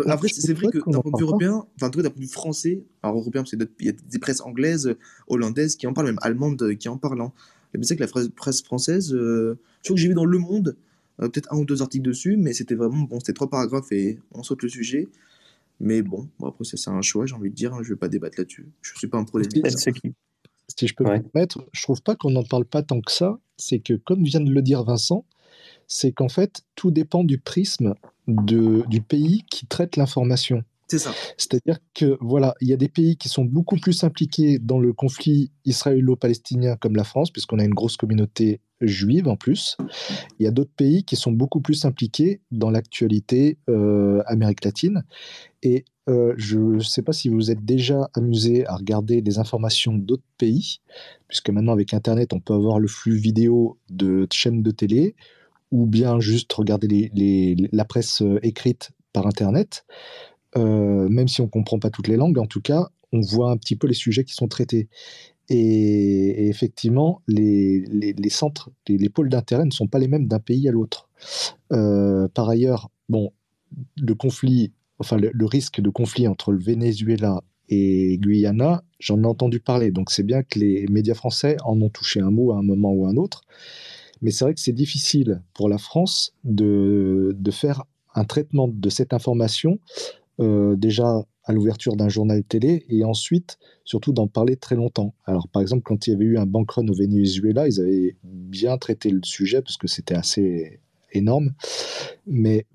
après, c'est vrai que d'un point de vue européen, enfin, d'un point de vue français, alors européen, parce qu'il y a des presses anglaises, hollandaises qui en parlent, même allemandes qui en parlent. Hein. Et c'est que la presse française, euh, je crois que j'ai vu dans Le Monde, euh, peut-être un ou deux articles dessus, mais c'était vraiment, bon, c'était trois paragraphes et on saute le sujet. Mais bon, après, c'est un choix, j'ai envie de dire, hein, je ne vais pas débattre là-dessus. Je ne suis pas un pro Si je peux me permettre, je trouve pas qu'on n'en parle pas tant que ça. C'est que, comme vient de le dire Vincent, c'est qu'en fait, tout dépend du prisme de, du pays qui traite l'information. C'est ça. C'est-à-dire que voilà, il y a des pays qui sont beaucoup plus impliqués dans le conflit israélo-palestinien comme la France, puisqu'on a une grosse communauté juive en plus. Il y a d'autres pays qui sont beaucoup plus impliqués dans l'actualité euh, Amérique latine. Et euh, je ne sais pas si vous êtes déjà amusé à regarder les informations d'autres pays, puisque maintenant avec Internet, on peut avoir le flux vidéo de chaînes de télé ou bien juste regarder la presse écrite par Internet, même si on ne comprend pas toutes les langues, en tout cas, on voit un petit peu les sujets qui sont traités. Et, effectivement, les, centres, les, pôles d'intérêt ne sont pas les mêmes d'un pays à l'autre. par ailleurs, bon, le conflit, enfin le, risque de conflit entre le Venezuela et Guyana, j'en ai entendu parler. Donc c'est bien que les médias français en ont touché un mot à un moment ou à un autre. Mais c'est vrai que c'est difficile pour la France de, faire un traitement de cette information, euh, déjà à l'ouverture d'un journal télé, et ensuite, surtout, d'en parler très longtemps. Alors, par exemple, quand il y avait eu un bank run au Venezuela, ils avaient bien traité le sujet, parce que c'était assez énorme. Mais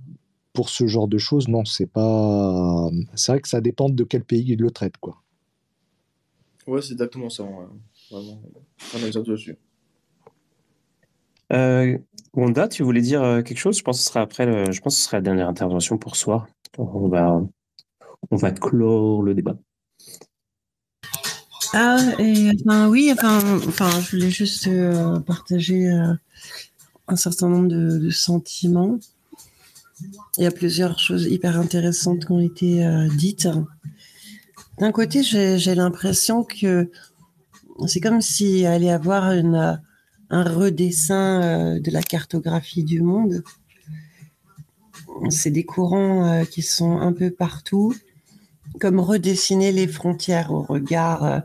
pour ce genre de choses, non, c'est pas. C'est vrai que ça dépend de quel pays il le traite, quoi. Ouais, c'est exactement ça. Vraiment, un exemple dessus. Euh, Wanda, tu voulais dire euh, quelque chose? Je pense que ce sera après. Je pense que ce sera la dernière intervention pour ce soir. On va, clore le débat. Ah, et, enfin, oui, enfin, je voulais juste euh, partager euh, un certain nombre de sentiments. Il y a plusieurs choses hyper intéressantes qui ont été euh, dites. D'un côté, j'ai l'impression que c'est comme s'il allait y avoir un redessin de la cartographie du monde. C'est des courants euh, qui sont un peu partout, comme redessiner les frontières au regard,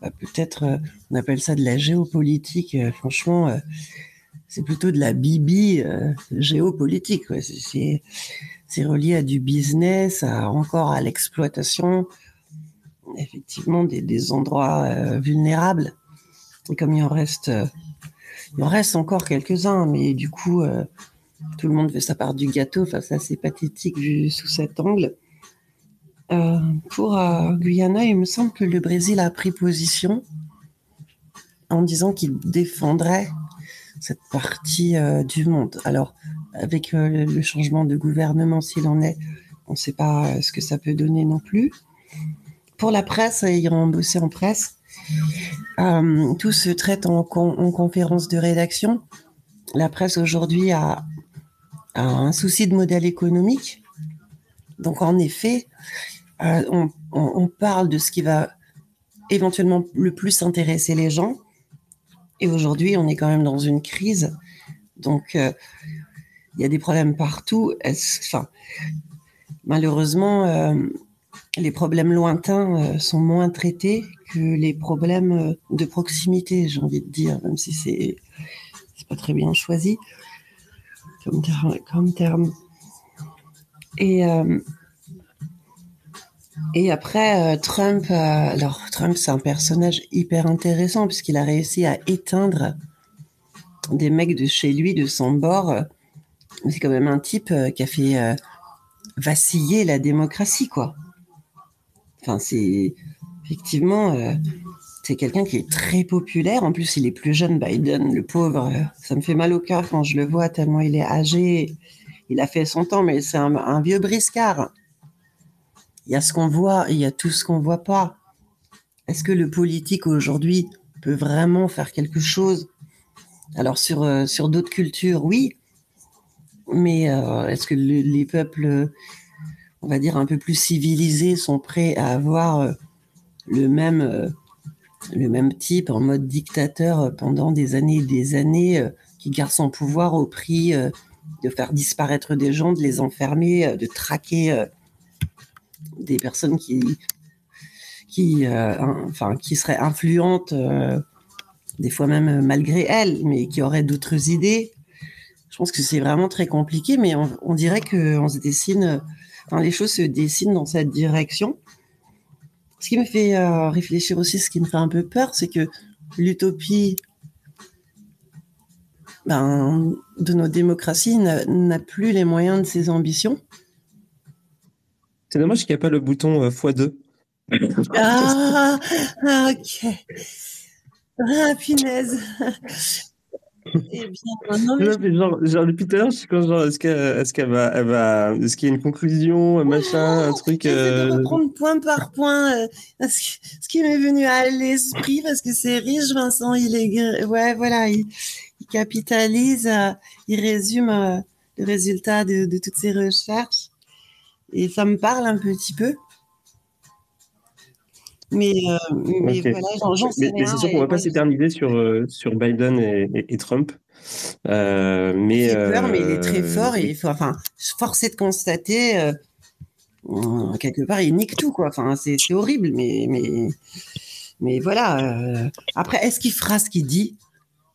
bah, peut-être, on appelle ça de la géopolitique. franchement, c'est plutôt de la bibi euh, géopolitique. C'est relié à du business, à, encore à l'exploitation, effectivement, des, endroits euh, vulnérables. Et comme il en reste, euh, il en reste encore quelques-uns, mais du coup, tout le monde veut sa part du gâteau. Enfin, c'est assez pathétique vu sous cet angle. pour Guyana, il me semble que le Brésil a pris position en disant qu'il défendrait cette partie euh, du monde. Alors, avec euh, le changement de gouvernement, s'il en est, on ne sait pas euh, ce que ça peut donner non plus. Pour la presse, ayant bossé en presse, tout se traite en, conférence de rédaction. La presse aujourd'hui a, un souci de modèle économique. Donc, en effet, on, on parle de ce qui va éventuellement le plus intéresser les gens et aujourd'hui, on est quand même dans une crise. Donc, euh, il y a des problèmes partout. Enfin, malheureusement, euh, les problèmes lointains euh, sont moins traités que les problèmes de proximité, j'ai envie de dire, même si c'est pas très bien choisi comme terme. Comme terme. Et et après, euh, Trump, euh, alors Trump, c'est un personnage hyper intéressant puisqu'il a réussi à éteindre des mecs de chez lui, de son bord. C'est quand même un type euh, qui a fait vaciller la démocratie, quoi. Enfin, c'est effectivement, c'est quelqu'un qui est très populaire. En plus, il est plus jeune, Biden, le pauvre. ça me fait mal au cœur quand je le vois tellement il est âgé. Il a fait son temps, mais c'est un vieux briscard il y a ce qu'on voit il y a tout ce qu'on voit pas. Est-ce que le politique aujourd'hui peut vraiment faire quelque chose? Alors sur, euh, d'autres cultures, oui. Mais euh, est-ce que les peuples, on va dire, un peu plus civilisés sont prêts à avoir euh, le même, le même type en mode dictateur pendant des années et des années, qui garde son pouvoir au prix de faire disparaître des gens, de les enfermer, de traquer des personnes qui, qui, euh, enfin, qui seraient influentes, euh, des fois même malgré elles, mais qui auraient d'autres idées. Je pense que c'est vraiment très compliqué, mais on, dirait que on se dessine, les choses se dessinent dans cette direction. Ce qui me fait euh, réfléchir aussi, ce qui me fait un peu peur, c'est que l'utopie ben, de nos démocraties n'a plus les moyens de ses ambitions. C'est dommage qu'il n'y a pas le bouton x2. Ah, ok. Ah, punaise. Eh bien, non, mais... genre, genre, depuis tout à l'heure, je suis quand genre, est-ce qu'elle est qu'elle va, elle va, est-ce qu'il y a une conclusion, un machin, un truc. Euh... de reprendre point par point euh, ce qui m'est venu à l'esprit parce que c'est riche, Vincent. Il est, ouais, voilà, il, capitalise, il résume le résultat de, de, toutes ces recherches. Et ça me parle un petit peu. Mais, mais voilà, j'en sais Mais, c'est sûr qu'on ne va pas s'éterniser sur, sur Biden et, et, Trump. Euh, mais, peur, mais il est très fort et il faut, enfin, force est de constater, quelque part, il nique tout, quoi. Enfin, c'est horrible, mais, mais, mais voilà. après, est-ce qu'il fera ce qu'il dit?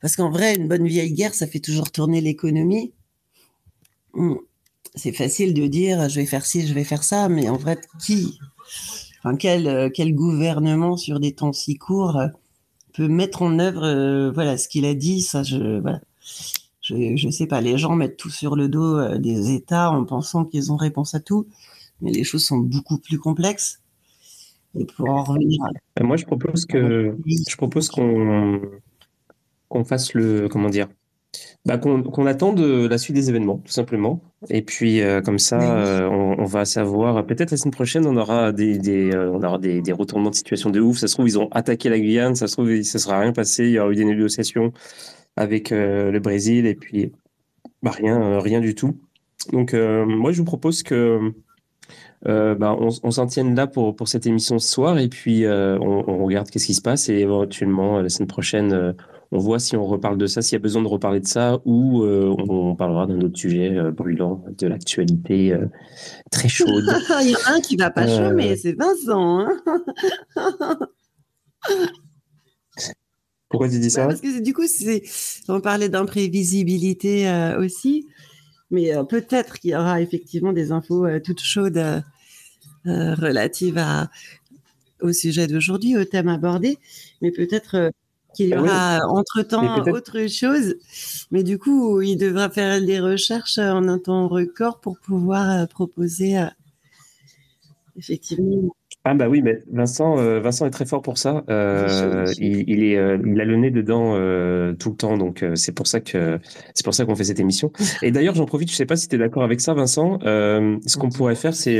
Parce qu'en vrai, une bonne vieille guerre, ça fait toujours tourner l'économie. Hmm. C'est facile de dire, je vais faire ci, je vais faire ça, mais en vrai, qui enfin, quel, gouvernement sur des temps si courts peut mettre en œuvre voilà ce qu'il a dit ça je voilà. Je je sais pas les gens mettent tout sur le dos des États en pensant qu'ils ont réponse à tout mais les choses sont beaucoup plus complexes. Et pour bah, moi je propose que je propose qu'on qu'on fasse le comment dire bah, qu'on attende la suite des événements, tout simplement. Et puis, euh, comme ça, euh, on, va savoir. Peut-être la semaine prochaine, on aura des, des euh, on aura des, des, retournements de situation de ouf. Ça se trouve, ils ont attaqué la Guyane. Ça se trouve, ça ne sera rien passé. Il y aura eu des négociations avec le Brésil. Et puis, bah, rien, rien du tout. Donc, moi, je vous propose que. bah, on, on s'en tienne là pour, pour cette émission ce soir et puis on, on, regarde qu'est-ce qui se passe et éventuellement la semaine prochaine on voit si on reparle de ça, s'il y a besoin de reparler de ça, ou euh, on, parlera d'un autre sujet euh, brûlant, de l'actualité euh, très chaude. Il y en a un qui va pas chômer, c'est Vincent. Hein Pourquoi tu dis ça? Parce que du coup, on parlait d'imprévisibilité aussi, mais peut-être qu'il y aura effectivement des infos toutes chaudes relatives à, au sujet d'aujourd'hui, au thème abordé, mais peut-être qu'il y ah aura entre-temps autre chose. Mais du coup, il devra faire des recherches en un temps record pour pouvoir euh, proposer euh, effectivement. Ah bah oui, mais Vincent, euh, Vincent est très fort pour ça. il, est, il a le nez dedans tout le temps, donc c'est pour ça que c'est pour ça qu'on fait cette émission. Et d'ailleurs, j'en profite, je sais pas si tu es d'accord avec ça, Vincent. ce qu'on pourrait faire, c'est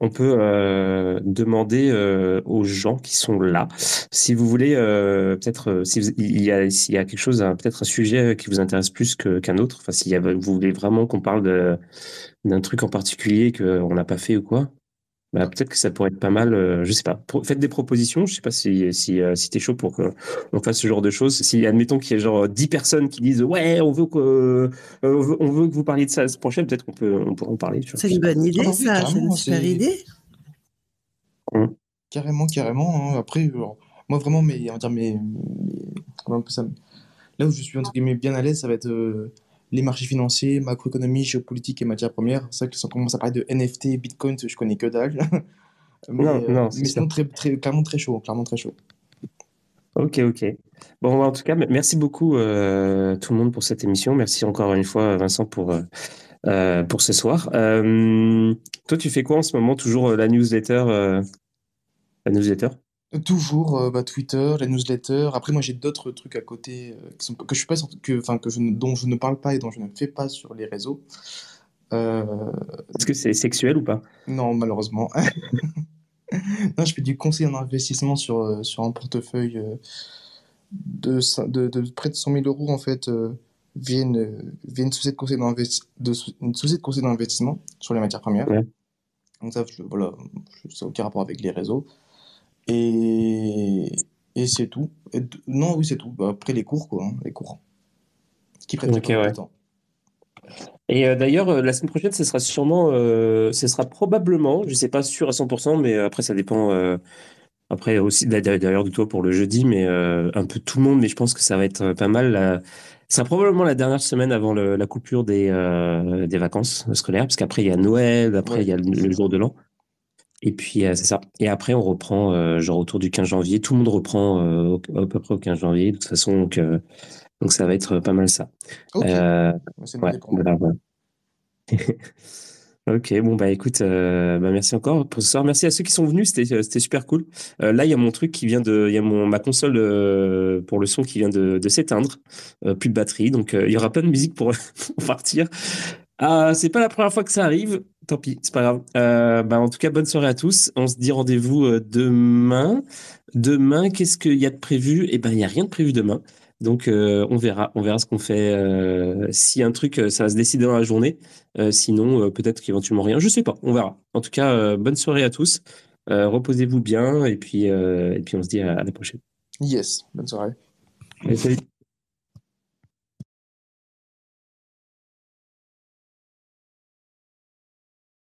on peut euh, demander euh, aux gens qui sont là si vous voulez euh, peut-être s'il y a s'il y a quelque chose peut-être un sujet qui vous intéresse plus qu'un autre enfin s'il y a vous voulez vraiment qu'on parle d'un truc en particulier qu'on n'a pas fait ou quoi bah, peut-être que ça pourrait être pas mal, euh, je sais pas. faites des propositions, je sais pas si, si, euh, si t'es chaud pour qu'on fasse ce genre de choses. Si, admettons qu'il y a genre 10 personnes qui disent Ouais, on veut que, euh, on veut que vous parliez de ça la semaine prochaine, peut-être qu'on peut, on pourra en parler. C'est une bonne idée, ça, c'est une super idée. Hum. Carrément, carrément. Hein. Après, moi vraiment, mais, on va dire, mais, comment ça? Là où je suis entre guillemets bien à l'aise, ça va être les marchés financiers, macroéconomie, géopolitique et matières premières. C'est vrai que si on commence à parler de NFT, Bitcoin, je connais que dalle. mais, non, non, euh, mais très, très, clairement très chaud, clairement très chaud. Ok, ok. Bon, en tout cas, merci beaucoup euh, tout le monde pour cette émission. Merci encore une fois, Vincent, pour, euh, pour ce soir. toi, tu fais quoi en ce moment? Toujours la newsletter La newsletter? Toujours euh, bah, Twitter, la newsletter. Après, moi, j'ai d'autres trucs à côté euh, qui sont, que je suis pas que, enfin, que je, dont je ne parle pas et dont je ne fais pas sur les réseaux. Euh, Est-ce que c'est sexuel ou pas? Non, malheureusement. non, je fais du conseil en investissement sur, sur un portefeuille de, de, de, près de 100 000 euros, en fait, via, une, via une société de conseil d'investissement sur les matières premières. Donc ça, je, voilà, ça n'a aucun rapport avec les réseaux. Et, et c'est tout. non, oui, c'est tout. Bah, après, les cours, quoi. Hein, les cours. qui prennent okay, temps. Et euh, d'ailleurs, euh, la semaine prochaine, ce sera sûrement, euh, ce sera probablement, je ne sais pas sûr à 100%, mais après, ça dépend. après aussi, d'ailleurs, de toi pour le jeudi, mais un peu tout le monde, mais je pense que ça va être pas mal. Ce sera probablement la dernière semaine avant la coupure des, des vacances scolaires, parce qu'après, il y a Noël, après, il y a le jour de l'an. Et puis, euh, c'est ça. Et après, on reprend, euh, genre autour du 15 janvier. Tout le monde reprend euh, à peu près au 15 janvier. De toute façon, donc, donc ça va être pas mal ça. Ok. Ouais, ok, bon, bah écoute, bah, merci encore pour ce soir. Merci à ceux qui sont venus, c'était super cool. là, il y a mon truc qui vient de. Il y a mon, ma console pour le son qui vient de, de s'éteindre. plus de batterie. Donc, il y aura pas de musique pour, pour partir. Ah, c'est pas la première fois que ça arrive. Tant pis, c'est pas grave. Euh, bah, en tout cas, bonne soirée à tous. On se dit rendez-vous euh, demain. Demain, qu'est-ce qu'il y a de prévu? Eh ben, il n'y a rien de prévu demain. Donc on verra, on verra ce qu'on fait. si un truc, ça va se décider dans la journée. sinon, peut-être qu'éventuellement rien. Je sais pas, on verra. En tout cas, bonne soirée à tous. reposez-vous bien et puis, et puis on se dit à, la prochaine. Yes, bonne soirée. salut.